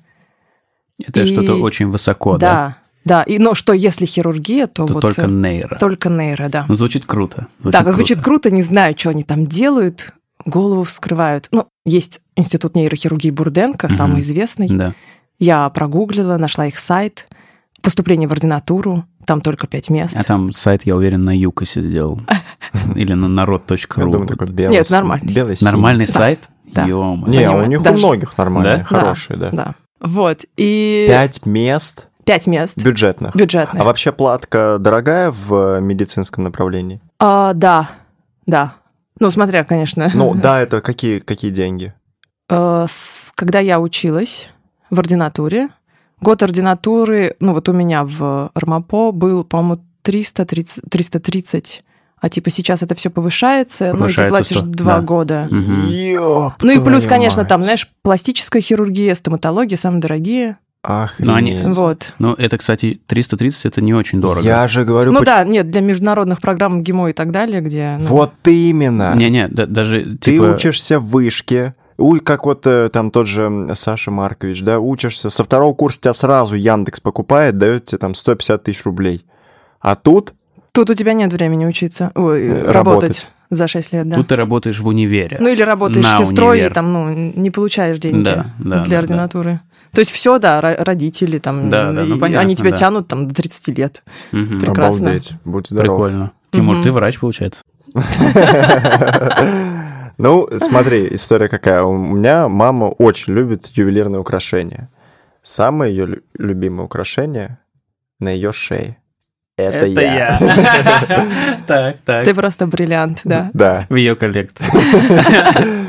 Это И- что-то очень высоко, да? Да, да. И, но что если хирургия, то, То вот... только э, нейро. только нейро, да. Ну, звучит круто. Так, звучит круто, не знаю, что они там делают, голову вскрывают. Ну, есть институт нейрохирургии Бурденко, Мгм. самый известный. Да. Я прогуглила, нашла их сайт, поступление в ординатуру, там только пять мест. А там сайт, я уверен, на Юкосе сделал. Или на Я народ.ру. думаю, такой белый. Нет, нормальный. Нормальный сайт? Да. Не, у них у многих нормальные, Да? хорошие, да. Да. Вот. И Пять мест пять мест бюджетных. бюджетных. А вообще платка дорогая в медицинском направлении? А, да, да. Ну, смотря, конечно. Ну, да, это какие, какие деньги? Э, с- Когда я училась в ординатуре, Год ординатуры, ну вот у меня в РМАПО был, по-моему, 330, 330 а типа сейчас это все повышается, Повышается ну и ты платишь 100, два да. года. Мгм. Ёб Ну и плюс, конечно, мать. там, знаешь, пластическая хирургия, стоматология самые дорогие. Охренеть. Но они- Вот. Ну, это, кстати, 330 это не очень дорого. Я же говорю, Ну поч- да, нет, для международных программ ГИМО и так далее, где... ну, вот именно. Не-не, да- даже Ты типа... учишься в вышке, Ой, как вот э, там тот же Саша Маркович, да, учишься. Со второго курса тебя сразу Яндекс покупает, дает тебе там 150 тысяч рублей. А тут Тут у тебя нет времени учиться, ой, Э, работать. работать. за 6 лет, да. Тут ты работаешь в универе. Ну или работаешь на сестрой, универ. и там, ну, не получаешь деньги Да, да, для да, ординатуры. То есть все, да, ро- родители там, Да, да, ну, понятно, они тебя да. тянут там до 30 лет. Мгм. Прекрасно. обалдеть, будь здоров. Прикольно. Тимур, Мгм. ты врач, получается? Ну, смотри, история какая. У меня мама очень любит ювелирные украшения. Самое ее лю- любимое украшение на ее шее. Это, я. Так, так. Ты просто бриллиант, да. Да. В ее коллекции.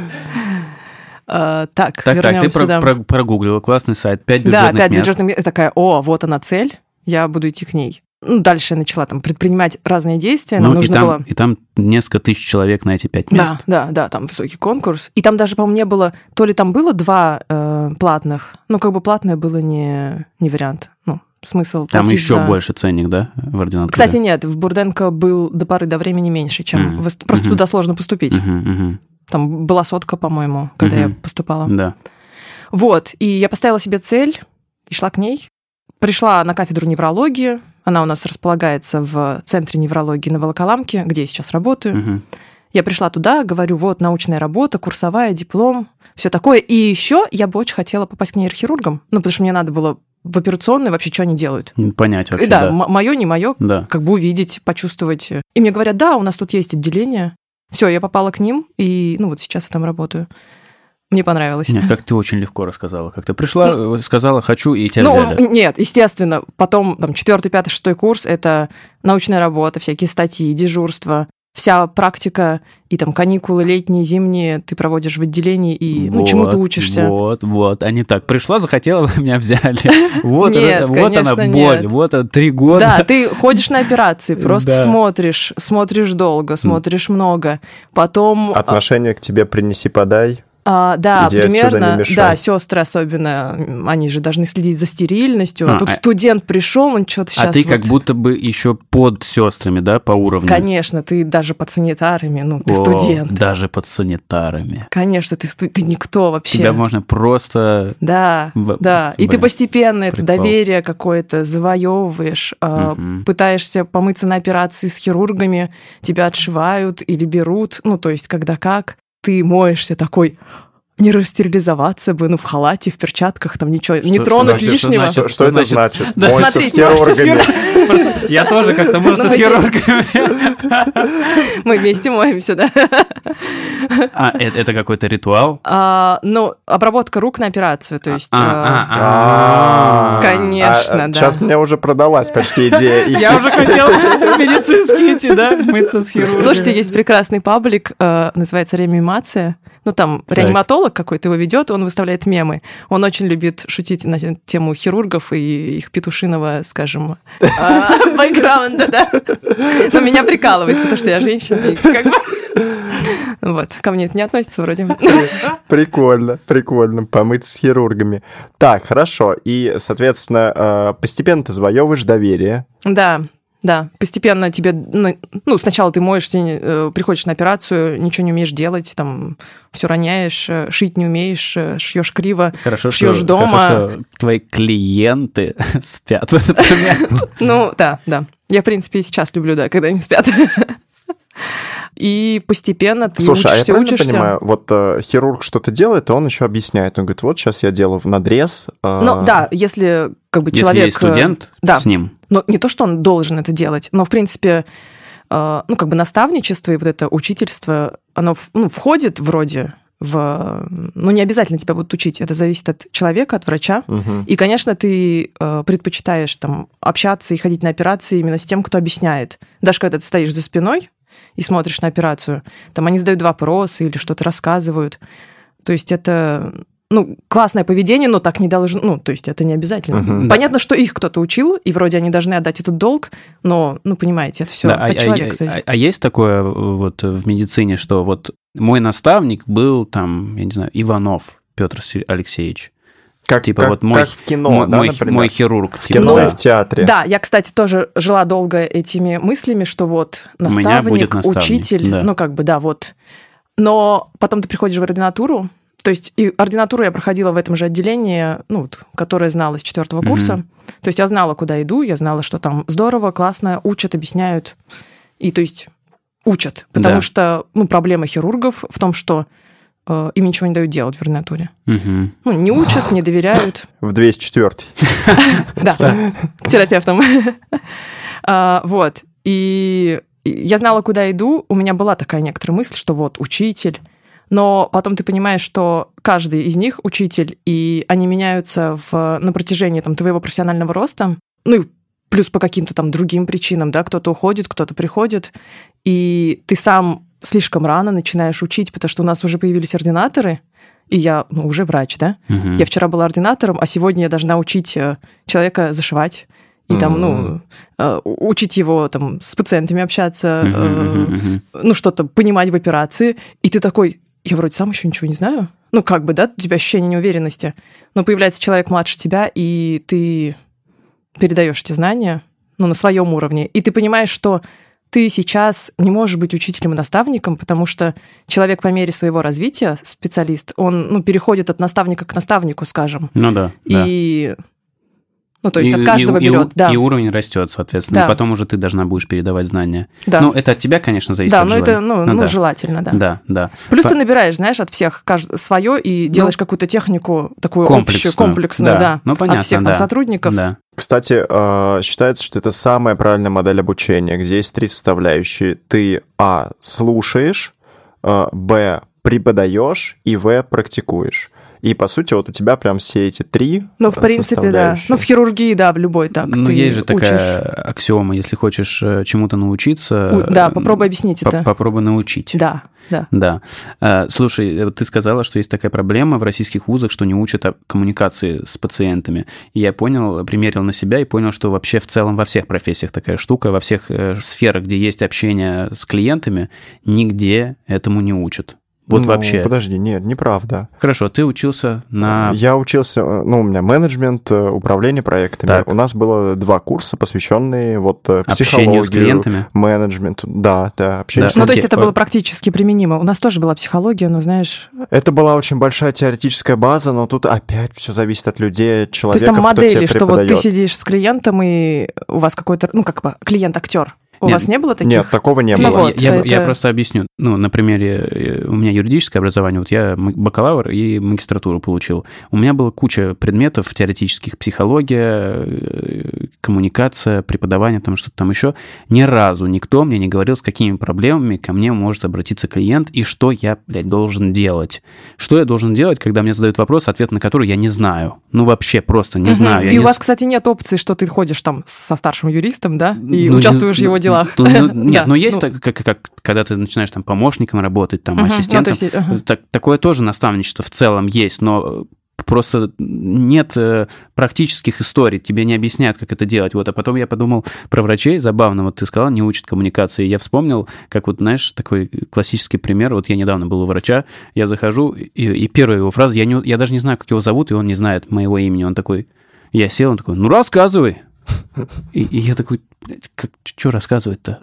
А, так, Так, так, ты про- да. про- прогуглила классный сайт. Пять Да, бюджетных пять мест. бюджетных мест. Такая, о, вот она цель, я буду идти к ней. Ну, дальше я начала там предпринимать разные действия, нам Ну, и нужно там, было... и там несколько тысяч человек на эти пять мест. Да, да, да, там высокий конкурс. И там даже, по-моему, не было... То ли там было два э, платных, ну, как бы платное было не, не вариант. Ну, смысл Там еще за- больше ценник, да, в ординатуре? Кстати, нет, в Бурденко был до поры до времени меньше, чем... Эст- Просто Мгм. туда сложно поступить. Мгм, мгм. Там была сотка, по-моему, когда я Мгм. поступала. Да. Вот, и я поставила себе цель и шла к ней. Пришла на кафедру неврологии. Она у нас располагается в Центре неврологии на Волоколамке, где я сейчас работаю. Мгм. Я пришла туда, говорю, вот научная работа, курсовая, диплом, все такое. И еще я бы очень хотела попасть к нейрохирургам, ну, потому что мне надо было в операционную вообще, что они делают. Понять вообще, да, да. мое, не мое, Да. как бы увидеть, почувствовать. И мне говорят, да, у нас тут есть отделение. Все, я попала к ним, и ну вот сейчас я там работаю. Мне понравилось. Нет, как ты очень легко рассказала. Как ты пришла, э, сказала «хочу», и тебя Ну, взяли. нет, естественно. Потом, там, четвертый, пятый, шестой курс — это научная работа, всякие статьи, дежурства, вся практика и там каникулы летние, зимние ты проводишь в отделении и ну, Вот, чему ты учишься. Вот, вот. А не так. Пришла, захотела, вы меня взяли. Вот, Нет, это- вот она боль, нет. вот это три года. Да, ты ходишь на операции, просто Да. смотришь, смотришь долго, смотришь много. Потом... а, Отношение к тебе принеси-подай. А, да, Иди примерно. мешай. Да, сестры особенно, они же должны следить за стерильностью. А, А, тут а- студент пришел, он что-то сейчас. а ты как будто бы еще под сестрами, да, по уровню? Конечно, ты даже под санитарами, ну, ты О, студент. Даже под санитарами. Конечно, ты, сту- ты никто вообще. Тебя можно просто... Да, В- да. И ты блин, постепенно это прикол. доверие какое-то завоевываешь, Мгм. пытаешься помыться на операции с хирургами, тебя отшивают или берут, ну, то есть когда как, ты моешься такой, не растерилизоваться бы, ну, в халате, в перчатках, там ничего, не что тронуть значит, что лишнего. значит? Что, что это значит? Да, Мойся смотри, с хирургами. Я тоже как-то мылся Ну, с хирургами. Мы вместе моемся, да. А, это это какой-то ритуал? А, ну, обработка рук на операцию, то есть... А, а, а, а. Конечно, да. Сейчас мне уже продалась почти идея. Я уже хотел медицинские идти, да, мыться с хирургом. Слушайте, есть прекрасный паблик, э, называется «Реанимация». Ну, там реаниматолог какой-то его ведет, он выставляет мемы. Он очень любит шутить на тему хирургов и их петушиного, скажем, а, бэкграунда, да. Но меня прикалывает, потому что я женщина. и как бы... Вот, ко мне это не относится вроде. Прикольно, прикольно, помыться с хирургами. Так, хорошо. И, соответственно, э, постепенно ты завоевываешь доверие. Да, да, постепенно тебе, ну, сначала ты моешься, э, приходишь на операцию, ничего не умеешь делать, там, все роняешь, э, шить не умеешь, э, шьешь криво. Хорошо, Шьёшь что, дома. хорошо, что твои клиенты спят в этот момент. Ну, да, да. Я, в принципе, и сейчас люблю, да, когда они спят. И постепенно ты Слушай, а я учишься, учишься. понимаю, вот э, хирург что-то делает, и он еще объясняет. Он говорит, вот сейчас я делаю надрез. э, Ну, да, если как бы Если человек... есть э, студент да. с ним, Ну, не то, что он должен это делать, но, в принципе, э, ну, как бы наставничество и вот это учительство, оно в- ну, входит вроде в... Ну, не обязательно тебя будут учить, это зависит от человека, от врача. мгм. И, конечно, ты э, предпочитаешь там общаться и ходить на операции именно с тем, кто объясняет. Даже когда ты стоишь за спиной и смотришь на операцию, там они задают вопросы или что-то рассказывают. То есть это ну, классное поведение, но так не должно, ну, то есть это не обязательно. Мгм. Понятно, что их кто-то учил, и вроде они должны отдать этот долг, но, ну, понимаете, это все Да, а- от а- человека а- зависит. а- а есть такое вот в медицине, что вот мой наставник был там, я не знаю, Иванов Петр Алексеевич. Как, Типа как- вот мой- как в кино, мой, да, мой- например? мой хирург. в типа, кино да. и в театре. Да, я, кстати, тоже жила долго этими мыслями, что вот меня будет наставник, наставник, учитель, да. ну как бы, да, вот. Но потом ты приходишь в ординатуру, то есть и ординатуру я проходила в этом же отделении, ну, вот, которое знала с четвертого курса. То есть я знала, куда иду, я знала, что там здорово, классно, учат, объясняют. И то есть учат. Потому Да. что, ну, проблема хирургов в том, что им ничего не дают делать в ординатуре. Мгм. Ну, не учат, не доверяют. В 204 Да, к терапевтам. А, Вот. И я знала, куда иду. У меня была такая некоторая мысль, что вот учитель. Но потом ты понимаешь, что каждый из них учитель, и они меняются в, на протяжении там, твоего профессионального роста. Ну и плюс по каким-то там другим причинам, да, кто-то уходит, кто-то приходит. И ты сам слишком рано начинаешь учить, потому что у нас уже появились ординаторы, и я ну, уже врач, да, Мгм. я вчера была ординатором, а сегодня я должна учить э, человека зашивать и там, ну, э, учить его там с пациентами общаться, э, ну, что-то понимать в операции. И ты такой, я вроде сам еще ничего не знаю. Ну, как бы, да, у тебя ощущение неуверенности. Но появляется человек младше тебя, и ты передаешь эти знания, ну, на своем уровне. И ты понимаешь, что ты сейчас не можешь быть учителем и наставником, потому что человек по мере своего развития, специалист, он ну, переходит от наставника к наставнику, скажем. Ну да. да. И, ну, то есть И- от каждого и, и берет, у- да. И уровень растет, соответственно. Да. И потом уже ты должна будешь передавать знания. да. Ну, это от тебя, конечно, зависит. да, от но это желания. ну, Ну ну, да. желательно, да. Да, да. Плюс По- ты набираешь, знаешь, от всех свое и делаешь какую-то технику такую общую, Комплексную. комплексную, Да. да, Ну, понятно, от всех да. там сотрудников. Да. Кстати, э, считается, что это самая правильная модель обучения, где есть три составляющие. Ты, а, слушаешь, э, б, преподаешь и в, практикуешь. И, по сути, вот у тебя прям все эти три Ну, в принципе, да. Ну, в хирургии, да, в любой так. ну, ты есть же учишь. такая аксиома, если хочешь э, чему-то научиться... У- Да, э, попробуй объяснить по- это. Попробуй научить. Да, да. Да. Э, Слушай, вот ты сказала, что есть такая проблема в российских вузах, что не учат о коммуникации с пациентами. И я понял, примерил на себя и понял, что вообще в целом во всех профессиях такая штука, во всех сферах, где есть общение с клиентами, нигде этому не учат. Вот Ну, вообще. Подожди, нет, неправда. Хорошо, ты учился на... Я учился, э, ну, у меня менеджмент, э, управление проектами. Так. У нас было два курса, посвященные вот э, Общению с психологии, клиентами. менеджменту. Да, да, общение Да. с Ну, то есть это было практически применимо. У нас тоже была психология, но, знаешь... Это была очень большая теоретическая база, но тут опять все зависит от людей, от То человека, есть там кто тебе модели, что вот ты сидишь с клиентом, и у вас какой-то... Ну, как бы клиент-актер. У Нет, вас не было таких? Нет, такого не Ну было. вот, я, я- это- я просто объясню. Ну, на примере, э, у меня юридическое образование, вот я бакалавр и магистратуру получил. У меня была куча предметов теоретических, психология, э, коммуникация, преподавание, там что-то там еще. Ни разу никто мне не говорил, с какими проблемами ко мне может обратиться клиент и что я, блядь, должен делать. Что я должен делать, когда мне задают вопрос, ответ на который я не знаю. Ну, вообще просто не Мгм. знаю. Я И у не вас, кстати, нет опции, что ты ходишь там со старшим юристом, да, и Ну, участвуешь в не- его делах. Ну, ну, нет, Да, но есть ну. так, как, как когда ты начинаешь там помощником работать, там. Ну, то ассистентом. есть, ага. Так- такое тоже наставничество в целом есть, но просто нет э, практических историй, тебе не объясняют, как это делать. Вот, а потом я подумал про врачей, забавно, вот ты сказала, не учат коммуникации. Я вспомнил, как вот, знаешь, такой классический пример, вот я недавно был у врача, я захожу, и, и первая его фраза, я, не, я даже не знаю, как его зовут, и он не знает моего имени, он такой, я сел, он такой, ну рассказывай. И, и я такой, «Блядь, как, что рассказывать-то?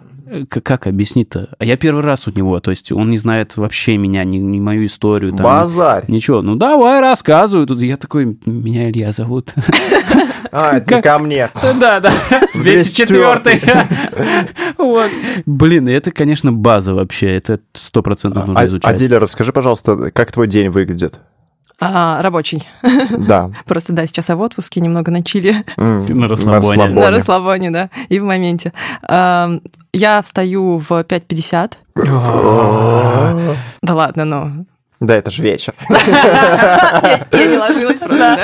Как, как объяснить-то? А я первый раз у него, то есть он не знает вообще меня, ни, ни мою историю. Там, Базарь. Ничего, ну давай рассказывай. Тут я такой, меня Илья зовут. А, это не ко мне. Да, да. 204. Вот. Блин, это, конечно, база вообще. Это сто процентов нужно А, изучать. Адиля, расскажи, пожалуйста, как твой день выглядит? А, рабочий. Да. Просто, да, сейчас я в отпуске, немного на чили, На расслабоне. на расслабоне, да, и в моменте. Ам, Я встаю в 5.50. Да ладно, ну... Да, это же вечер. Я я не ложилась просто.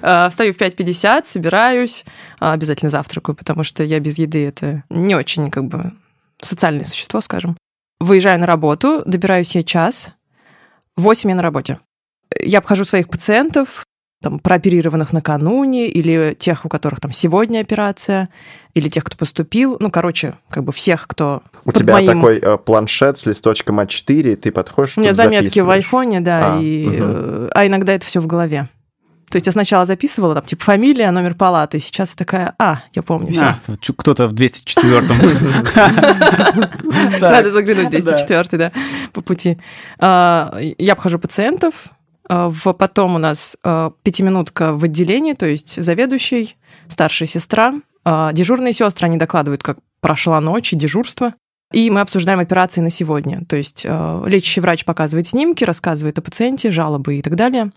А, Встаю в 5.50, собираюсь, а, обязательно завтракаю, потому что я без еды это не очень, как бы, социальное существо, скажем. Выезжаю на работу, добираю себе час, в 8 я на работе. Я обхожу своих пациентов, там, прооперированных накануне, или тех, у которых там сегодня операция, или тех, кто поступил. Ну, короче, как бы всех, кто У тебя моим- такой э, планшет с листочком А4, и ты подходишь, У меня заметки в айфоне, да, А, и, мгм. э, а иногда это все в голове. То есть я сначала записывала, там, типа, фамилия, номер палаты, сейчас я такая, а, я помню все. А, кто-то в 204-м. Надо заглянуть в 204 да, по пути. А, Я обхожу пациентов, в- потом у нас а, пятиминутка в отделении, то есть заведующий, старшая сестра, а, дежурные сестры, они докладывают, как прошла ночь и дежурство. И мы обсуждаем операции на сегодня. То есть э, лечащий врач показывает снимки, рассказывает о пациенте, жалобы и так далее.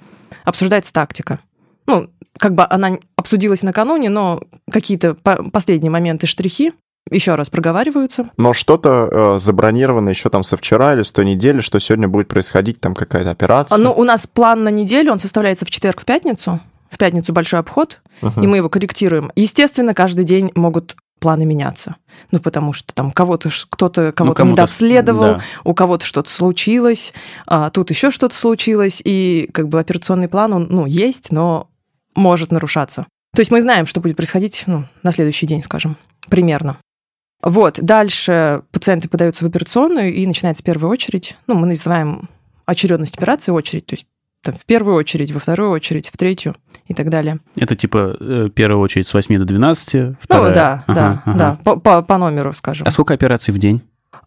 Обсуждается тактика. Ну, как бы она обсудилась накануне, но какие-то по- последние моменты, штрихи еще раз проговариваются. Но что-то э, забронировано еще там со вчера или с той недели, что сегодня будет происходить там какая-то операция. А, Ну, у нас план на неделю, он составляется в четверг, в пятницу. В пятницу большой обход, Мгм. и мы его корректируем. Естественно, каждый день могут планы меняться. Ну, потому что там кого-то, кто-то кого-то Ну, кому-то с- недообследовал, да. у кого-то что-то случилось, а тут еще что-то случилось, и как бы операционный план, он, ну, есть, но может нарушаться. То есть мы знаем, что будет происходить ну, на следующий день, скажем, примерно. Вот, дальше пациенты подаются в операционную, и начинается первая очередь. Ну, мы называем очередность операции очередь, то есть там, в первую очередь, во вторую очередь, в третью и так далее. Это типа э, первая очередь с 8 до 12, вторая... Ну, да, Ага, да, ага. да, по, по- по номеру, скажем. А сколько операций в день?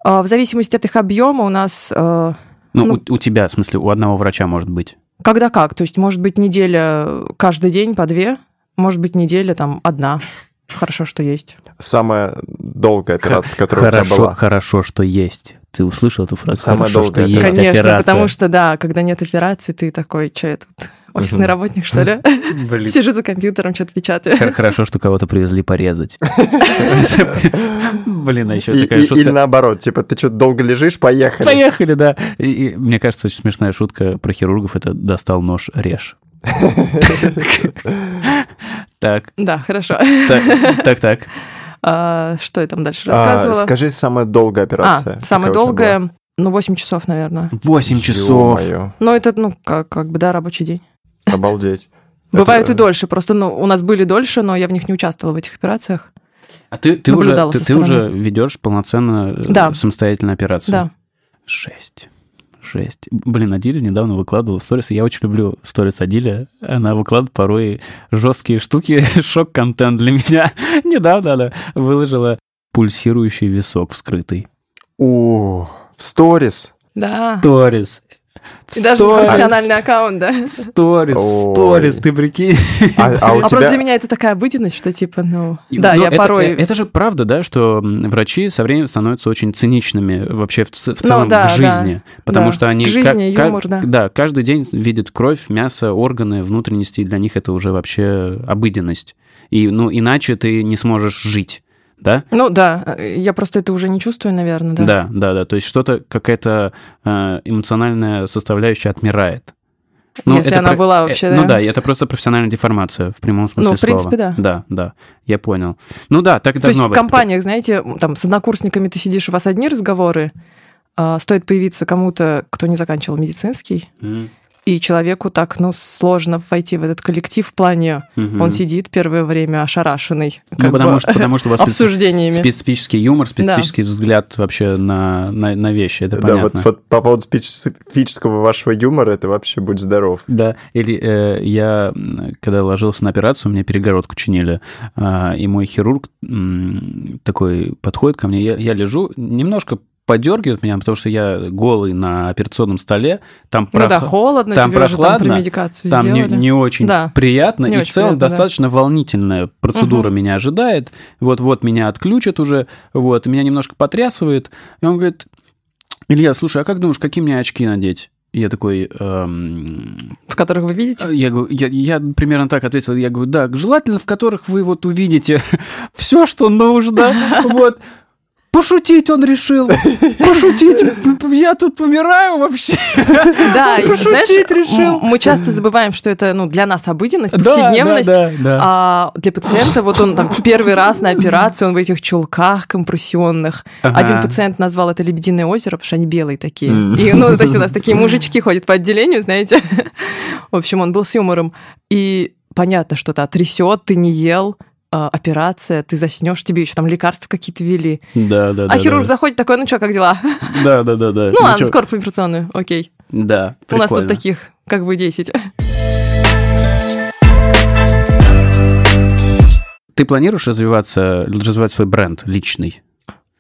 А, В зависимости от их объема у нас э, Ну, Ну- у, у тебя, в смысле, у одного врача может быть. когда как, то есть может быть неделя каждый день по две, может быть неделя там одна. Хорошо, что есть. Самая долгая операция, которая у тебя Хорошо, была. хорошо, что есть. Ты услышал эту фразу? Самая Хорошо, долгая что есть операция. Конечно, операция. потому что, да, когда нет операции, ты такой, что я тут, офисный работник, что ли? Блин. Сижу за компьютером, что-то печатаю. Хор- Хорошо, что кого-то привезли порезать. Блин, а еще такая шутка. Или наоборот, типа, ты что, долго лежишь, поехали. Поехали, да. Мне кажется, очень смешная шутка про хирургов это достал нож, режь. Так, Да, хорошо. так, так, так. Что я там дальше А, рассказывала? скажи, самая долгая операция. А, самая долгая, ну, 8 часов, наверное. 8 часов. Ну, это, ну, как, как бы, да, рабочий день. обалдеть. Бывают Это- и дольше, просто, ну, у нас были дольше, но я в них не участвовала, в этих операциях. А ты, ты уже, ты, ты уже ведешь полноценно э, Да. самостоятельную операцию? Да. Жесть. Жесть. Блин, Адиля недавно выкладывала сторис. Я очень люблю сторис Адиля. Она выкладывает порой жесткие штуки, шок-контент для меня. Недавно она выложила пульсирующий висок вскрытый. О, в сторис. Да. Сторис. В И даже не профессиональный аккаунт, да. в сторис, в сторис, ты прикинь. А, а у А просто тебя... для меня это такая обыденность, что типа, ну... И- Да, но я это, порой... э, Это же правда, да, что врачи со временем становятся очень циничными вообще в, в Ну целом да, к жизни. Потому да. что они... К жизни, юмор, да. Да, каждый день видят кровь, мясо, органы, внутренности, и для них это уже вообще обыденность. И, ну, иначе ты не сможешь жить, да? Ну да, я просто это уже не чувствую, наверное, да. Да, да, да. То есть что-то, какая-то э, эмоциональная составляющая отмирает. Если это она про- была э, вообще, Ну да. да, это просто профессиональная деформация в прямом смысле Ну, в принципе, слова. да. Да, да, я понял. Ну да, так и То есть в компаниях, знаете, там с однокурсниками ты сидишь, у вас одни разговоры, а стоит появиться кому-то, кто не заканчивал медицинский, Мгм. И человеку так, ну, сложно войти в этот коллектив в плане, Мгм. он сидит первое время ошарашенный, Ну, потому бы, что, потому что у вас обсуждениями. специфический юмор, специфический взгляд вообще на, на, на вещи, это Да, понятно. вот, вот по поводу специфического вашего юмора, это вообще будь здоров. Да, или э, я, когда ложился на операцию, мне перегородку чинили, а, и мой хирург м, такой подходит ко мне, я, я лежу, немножко подергивает меня, потому что я голый на операционном столе, там Ну да, прохла- холодно, там тебе уже там прохладно, там не, не очень Да. приятно, Не и в очень целом приятно, да. достаточно волнительная процедура Мгм. меня ожидает. Вот-вот меня отключат уже, вот, меня немножко потрясывает. И он говорит, Илья, слушай, а как думаешь, какие мне очки надеть? Я такой, эм, В которых вы видите? я, я, я примерно так ответил, я говорю, да, желательно, в которых вы вот увидите все, что нужно, вот. Пошутить он решил. Пошутить. Я тут умираю вообще. Да, Пошутить знаешь, решил. мы часто забываем, что это ну, для нас обыденность, повседневность. да, да, да. А для пациента вот он там первый раз на операции, он в этих чулках компрессионных. Ага. Один пациент назвал это «Лебединое озеро», потому что они белые такие. М. И, ну, то есть у нас такие мужички ходят по отделению, знаете. В общем, он был с юмором. И понятно, что то трясет, ты не ел, операция, ты заснешь, тебе еще там лекарства какие-то ввели. Да, да, да. а хирург да. заходит такой, ну что, как дела? Да, да, да, да. Ну ладно, чё? скоро в операционную, окей. Да, У нас тут прикольно. таких как бы 10. Ты планируешь развиваться, развивать свой бренд личный?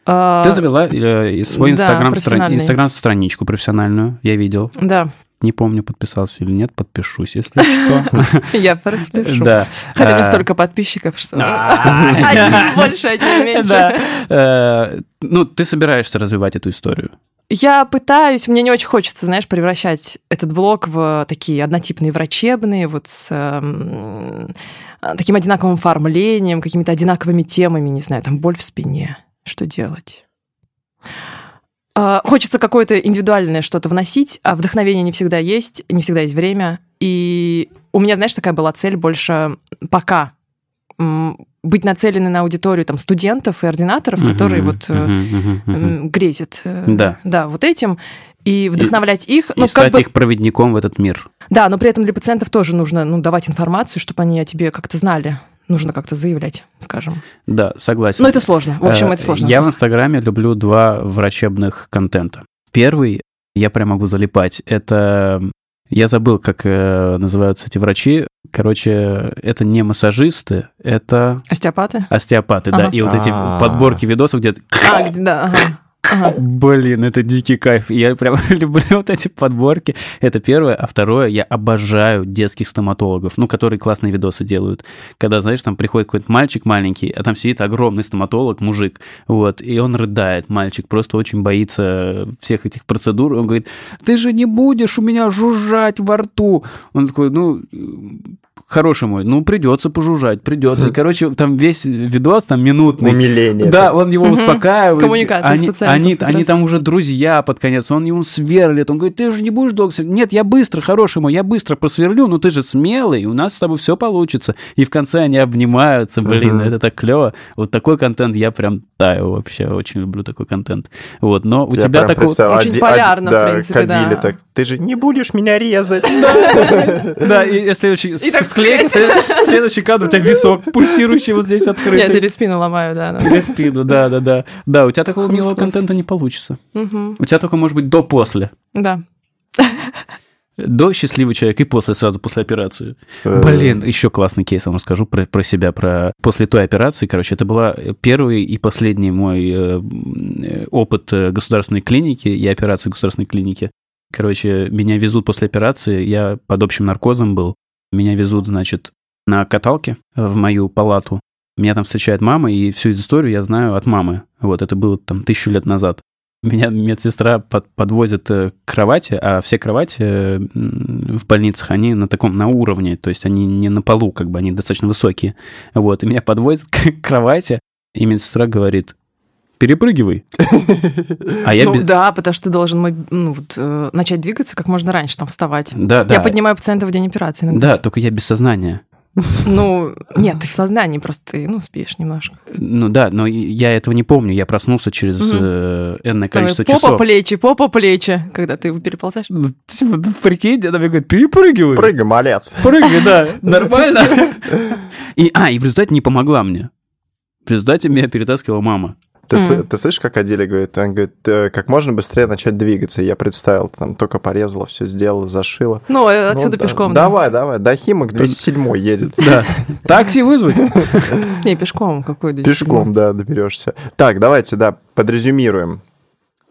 А, Ты завела э, свой да, инстаграм профессиональный. инстаграм страничку профессиональную, я видел. Да, Не помню, подписался или нет, подпишусь, если что. я прослежу. Да. Хотя у меня А, столько подписчиков, что одни больше, одни меньше. Э, Ну, ты собираешься развивать эту историю. Я пытаюсь, мне не очень хочется, знаешь, превращать этот блог в такие однотипные врачебные, вот с э, таким одинаковым оформлением, какими-то одинаковыми темами, не знаю, там боль в спине. Что делать? А, Хочется какое-то индивидуальное что-то вносить, а вдохновение не всегда есть, не всегда есть время. И у меня, знаешь, такая была цель больше пока быть нацеленной на аудиторию там студентов и ординаторов, которые Мгм, вот м, грезят э, Да. да, вот этим, и вдохновлять их. И Ну, как стать бы, их проводником в этот мир. Да, но при этом для пациентов тоже нужно ну, давать информацию, чтобы они о тебе как-то знали. Нужно как-то заявлять, скажем. Да, согласен. Но это сложно. В общем, Э, это сложно. Я в Инстаграме люблю два врачебных контента. Первый, я прям могу залипать, это... Я забыл, как э, называются эти врачи. Короче, это не массажисты, это Остеопаты? остеопаты, да. И вот эти А. подборки видосов, где... А, да, ага. Блин, это дикий кайф. Я прям люблю вот эти подборки. Это первое. А второе, я обожаю детских стоматологов, ну, которые классные видосы делают. Когда, знаешь, там приходит какой-то мальчик маленький, а там сидит огромный стоматолог, мужик, вот, и он рыдает. Мальчик просто очень боится всех этих процедур. Он говорит, ты же не будешь у меня жужжать во рту. Он такой, ну, хороший мой, ну, придется пожужжать, придется. И, короче, там весь видос, там минутный. Умиление. Да, он его успокаивает. Коммуникация с они, пациентом Они, они там уже друзья под конец. Он ему сверлит. Он говорит, ты же не будешь долго сверлить. Нет, я быстро, хороший мой, я быстро просверлю, но ты же смелый, у нас с тобой все получится. И в конце они обнимаются. Блин, это так клево. Вот такой контент я прям таю вообще. Очень люблю такой контент. Вот, но у Я тебя представил, Очень оди- полярно, оди- в да, принципе, да. Так, ты же не будешь меня резать. Да, и следующий... Склей- Следующий кадр, у тебя висок пульсирующий вот здесь открытый. или спину ломаю, да. да. Или спину, да, да, да. Да, у тебя такого милого контента не получится. У тебя только может быть до-после. Да. До счастливый человек и после, сразу после операции. Э, Блин, еще классный кейс вам расскажу про, про себя, про после той операции. Короче, это была первый и последний мой э, опыт э, государственной клиники и операции государственной клиники. Короче, меня везут после операции, я под общим наркозом был. Меня везут, значит, на каталке в мою палату. Меня там встречает мама, и всю эту историю я знаю от мамы. Вот, это было там тысячу лет назад. Меня медсестра под- подвозит э, к кровати, а все кровати э, в больницах, они на таком, на уровне, то есть они не на полу, как бы, они достаточно высокие. Вот, и меня подвозят к кровати, и медсестра говорит, перепрыгивай. А я... ну без- да, потому что ты должен ну, вот, э, начать двигаться как можно раньше, там вставать. Да, да. Я поднимаю пациента в день операции. иногда. Да, только я без сознания. Ну, нет, ты в сознании, просто ты, ну, спишь немножко. Ну да, но я этого не помню. Я проснулся через э, энное количество попа часов. плечи, попа плечи, когда ты его переползаешь. Ну, типа, ну, Прикинь, она мне говорит, перепрыгивай. Прыгай, малец. Прыгай, да, нормально. И, а, и в результате не помогла мне. В результате меня перетаскивала мама. Ты, сл- ты слышишь, как Адиля говорит? Он говорит, «Э, как можно быстрее начать двигаться. Я представил, там только порезала, все сделала, зашила. Ну, э, отсюда Ну да. пешком. да. Давай, давай. До Химок 207 едет. Да. Такси вызвать? Не, пешком какой то Пешком, да, доберешься. Так, давайте, да, подрезюмируем.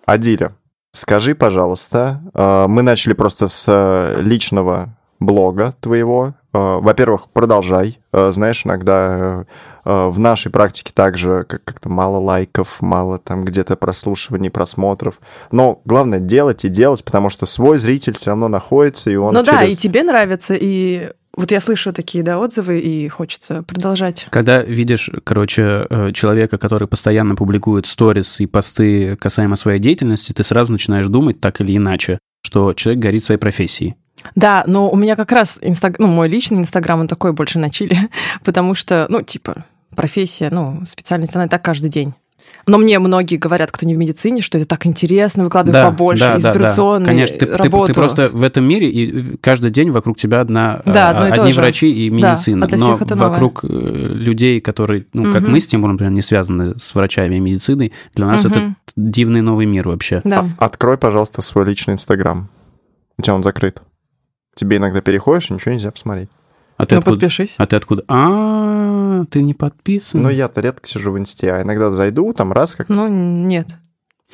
Адиля, скажи, пожалуйста, э, мы начали просто с личного блога твоего. Э, Во-первых, продолжай. Э, Знаешь, иногда э, в нашей практике также как- как-то мало лайков, мало там где-то прослушиваний, просмотров. Но главное делать и делать, потому что свой зритель все равно находится, и он Ну да, и через- тебе нравится, и вот я слышу такие, да, отзывы, и хочется продолжать. Когда видишь, короче, человека, который постоянно публикует сторис и посты касаемо своей деятельности, ты сразу начинаешь думать так или иначе, что человек горит своей профессией. Да, но у меня как раз инстаг... ну, мой личный инстаграм, он такой больше на чили, потому что, ну, типа, профессия, ну, специальность, она и так каждый день. Но мне многие говорят, кто не в медицине, что это так интересно, выкладывай побольше, да, да, да. инспирационные Конечно, ты, ты- работу. ты просто в этом мире, и каждый день вокруг тебя одна, Да, а, одно и то одни же. врачи и Да, медицина. а для Но всех это новое. вокруг э, людей, которые, ну, как Мгм. мы с Тимуром, например, не связаны с врачами и медициной, для нас это Мгм. дивный новый мир вообще. Да. Открой, пожалуйста, свой личный инстаграм. У тебя он закрыт. Тебе иногда переходишь, и ничего нельзя посмотреть. А ты Ну, откуда? подпишись. А ты откуда? А, ты не подписан. Но я-то редко сижу в инсте, а иногда зайду, там раз как Ну, нет.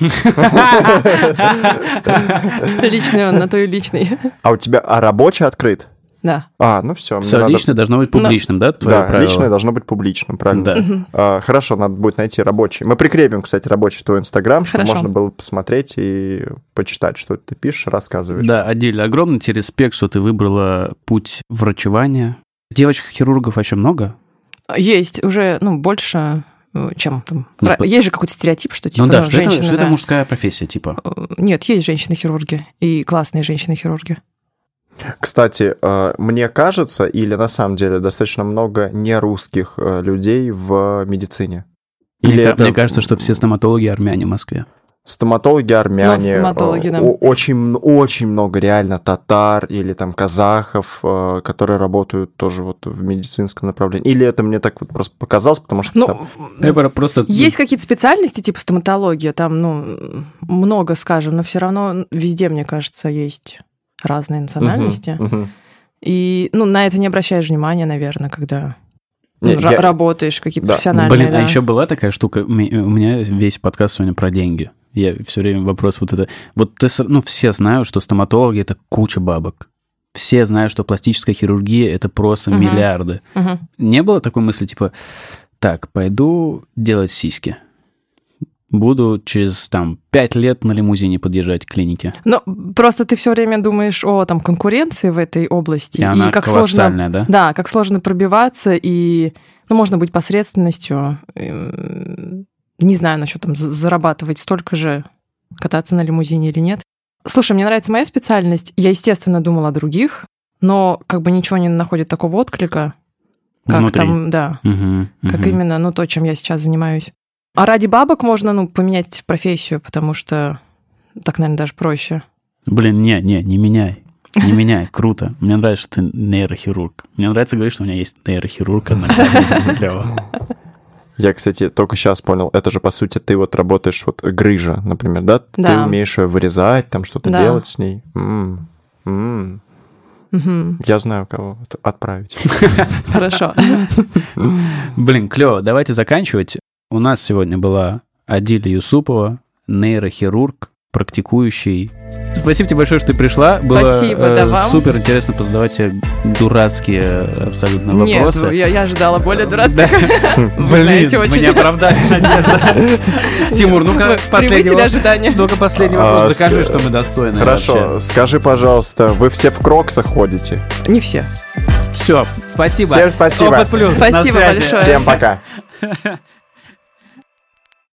Личный он, на то и личный. А у тебя а рабочий открыт? Да. А, ну все. Все личное должно быть публичным, да, твое Да, правило? личное должно быть публичным, правильно. Да. А, хорошо, надо будет найти рабочий. Мы прикрепим, кстати, рабочий твой инстаграм, чтобы можно было посмотреть и почитать, что ты пишешь, рассказываешь. Да, отдельно огромный тебе респект, что ты выбрала путь врачевания. Девочек-хирургов вообще много? Есть уже, ну, больше, э, чем там. По- Есть же какой-то стереотип, что типа ну да, ну, что, это, женщины, что это мужская профессия, типа. Э, Нет, есть женщины-хирурги и классные женщины-хирурги. Кстати, э, мне кажется, или на самом деле достаточно много нерусских э, людей в медицине. Мне, Или ка- это мне кажется, что все стоматологи армяне в Москве. стоматологи армяне, Ну, стоматологи, э, да. очень, очень много реально татар или там казахов, которые работают тоже вот в медицинском направлении. Или это мне так вот просто показалось, потому что там- Ну, Я про- просто... есть какие-то специальности, типа стоматология, там, ну, много, скажем, но все равно везде, мне кажется, есть разные национальности. Мгм, мгм. И, ну, на это не обращаешь внимания, наверное, когда ну, я- работаешь, какие-то Да. профессиональные, Блин, да. а еще была такая штука, у меня весь подкаст сегодня про деньги. Я все время вопрос вот это... Вот ты, ну, все знают, что стоматологи — это куча бабок. Все знают, что пластическая хирургия — это просто Мгм. миллиарды. Мгм. Не было такой мысли, типа, так, пойду делать сиськи. Буду через, там, пять лет на лимузине подъезжать к клинике. Ну, просто ты все время думаешь о там конкуренции в этой области. И она как сложно да? Да, как сложно пробиваться, и ну, можно быть посредственностью. Эм, Не знаю насчет там за- зарабатывать столько же, кататься на лимузине или нет. Слушай, мне нравится моя специальность. Я, естественно, думала о других, но как бы ничего не находит такого отклика, как Внутри. там, да, Мгм, как мгм. именно, ну, то, чем я сейчас занимаюсь. А ради бабок можно, ну, поменять профессию, потому что так, наверное, даже проще. Блин, не, не, не меняй. Не меняй, круто. Мне нравится, что ты нейрохирург. Мне нравится говорить, что у меня есть нейрохирург, клево. Я, кстати, только сейчас понял, это же, по сути, ты вот работаешь, вот грыжа, например, да? Ты Да. умеешь её вырезать, там что-то Да. делать с ней. М, м. Мгм. Я знаю, кого отправить. Хорошо. Блин, клево. Давайте заканчивать. У нас сегодня была Адиля Юсупова, нейрохирург, практикующий. Спасибо тебе большое, что ты пришла. Было Спасибо, да, вам. супер интересно позадавать тебе дурацкие э, абсолютно Нет, вопросы. я, я ожидала более Да. дурацких. Вы Блин, знаете, мы очень- не оправдали надежды. Тимур, ну-ка, вопрос. ожидания. Ну-ка, последний А, вопрос. Докажи, с- что мы достойны Хорошо, скажи, пожалуйста, вы все в кроксах ходите? Не все. Все, спасибо. Всем спасибо. Опыт плюс. Спасибо большое. Всем пока.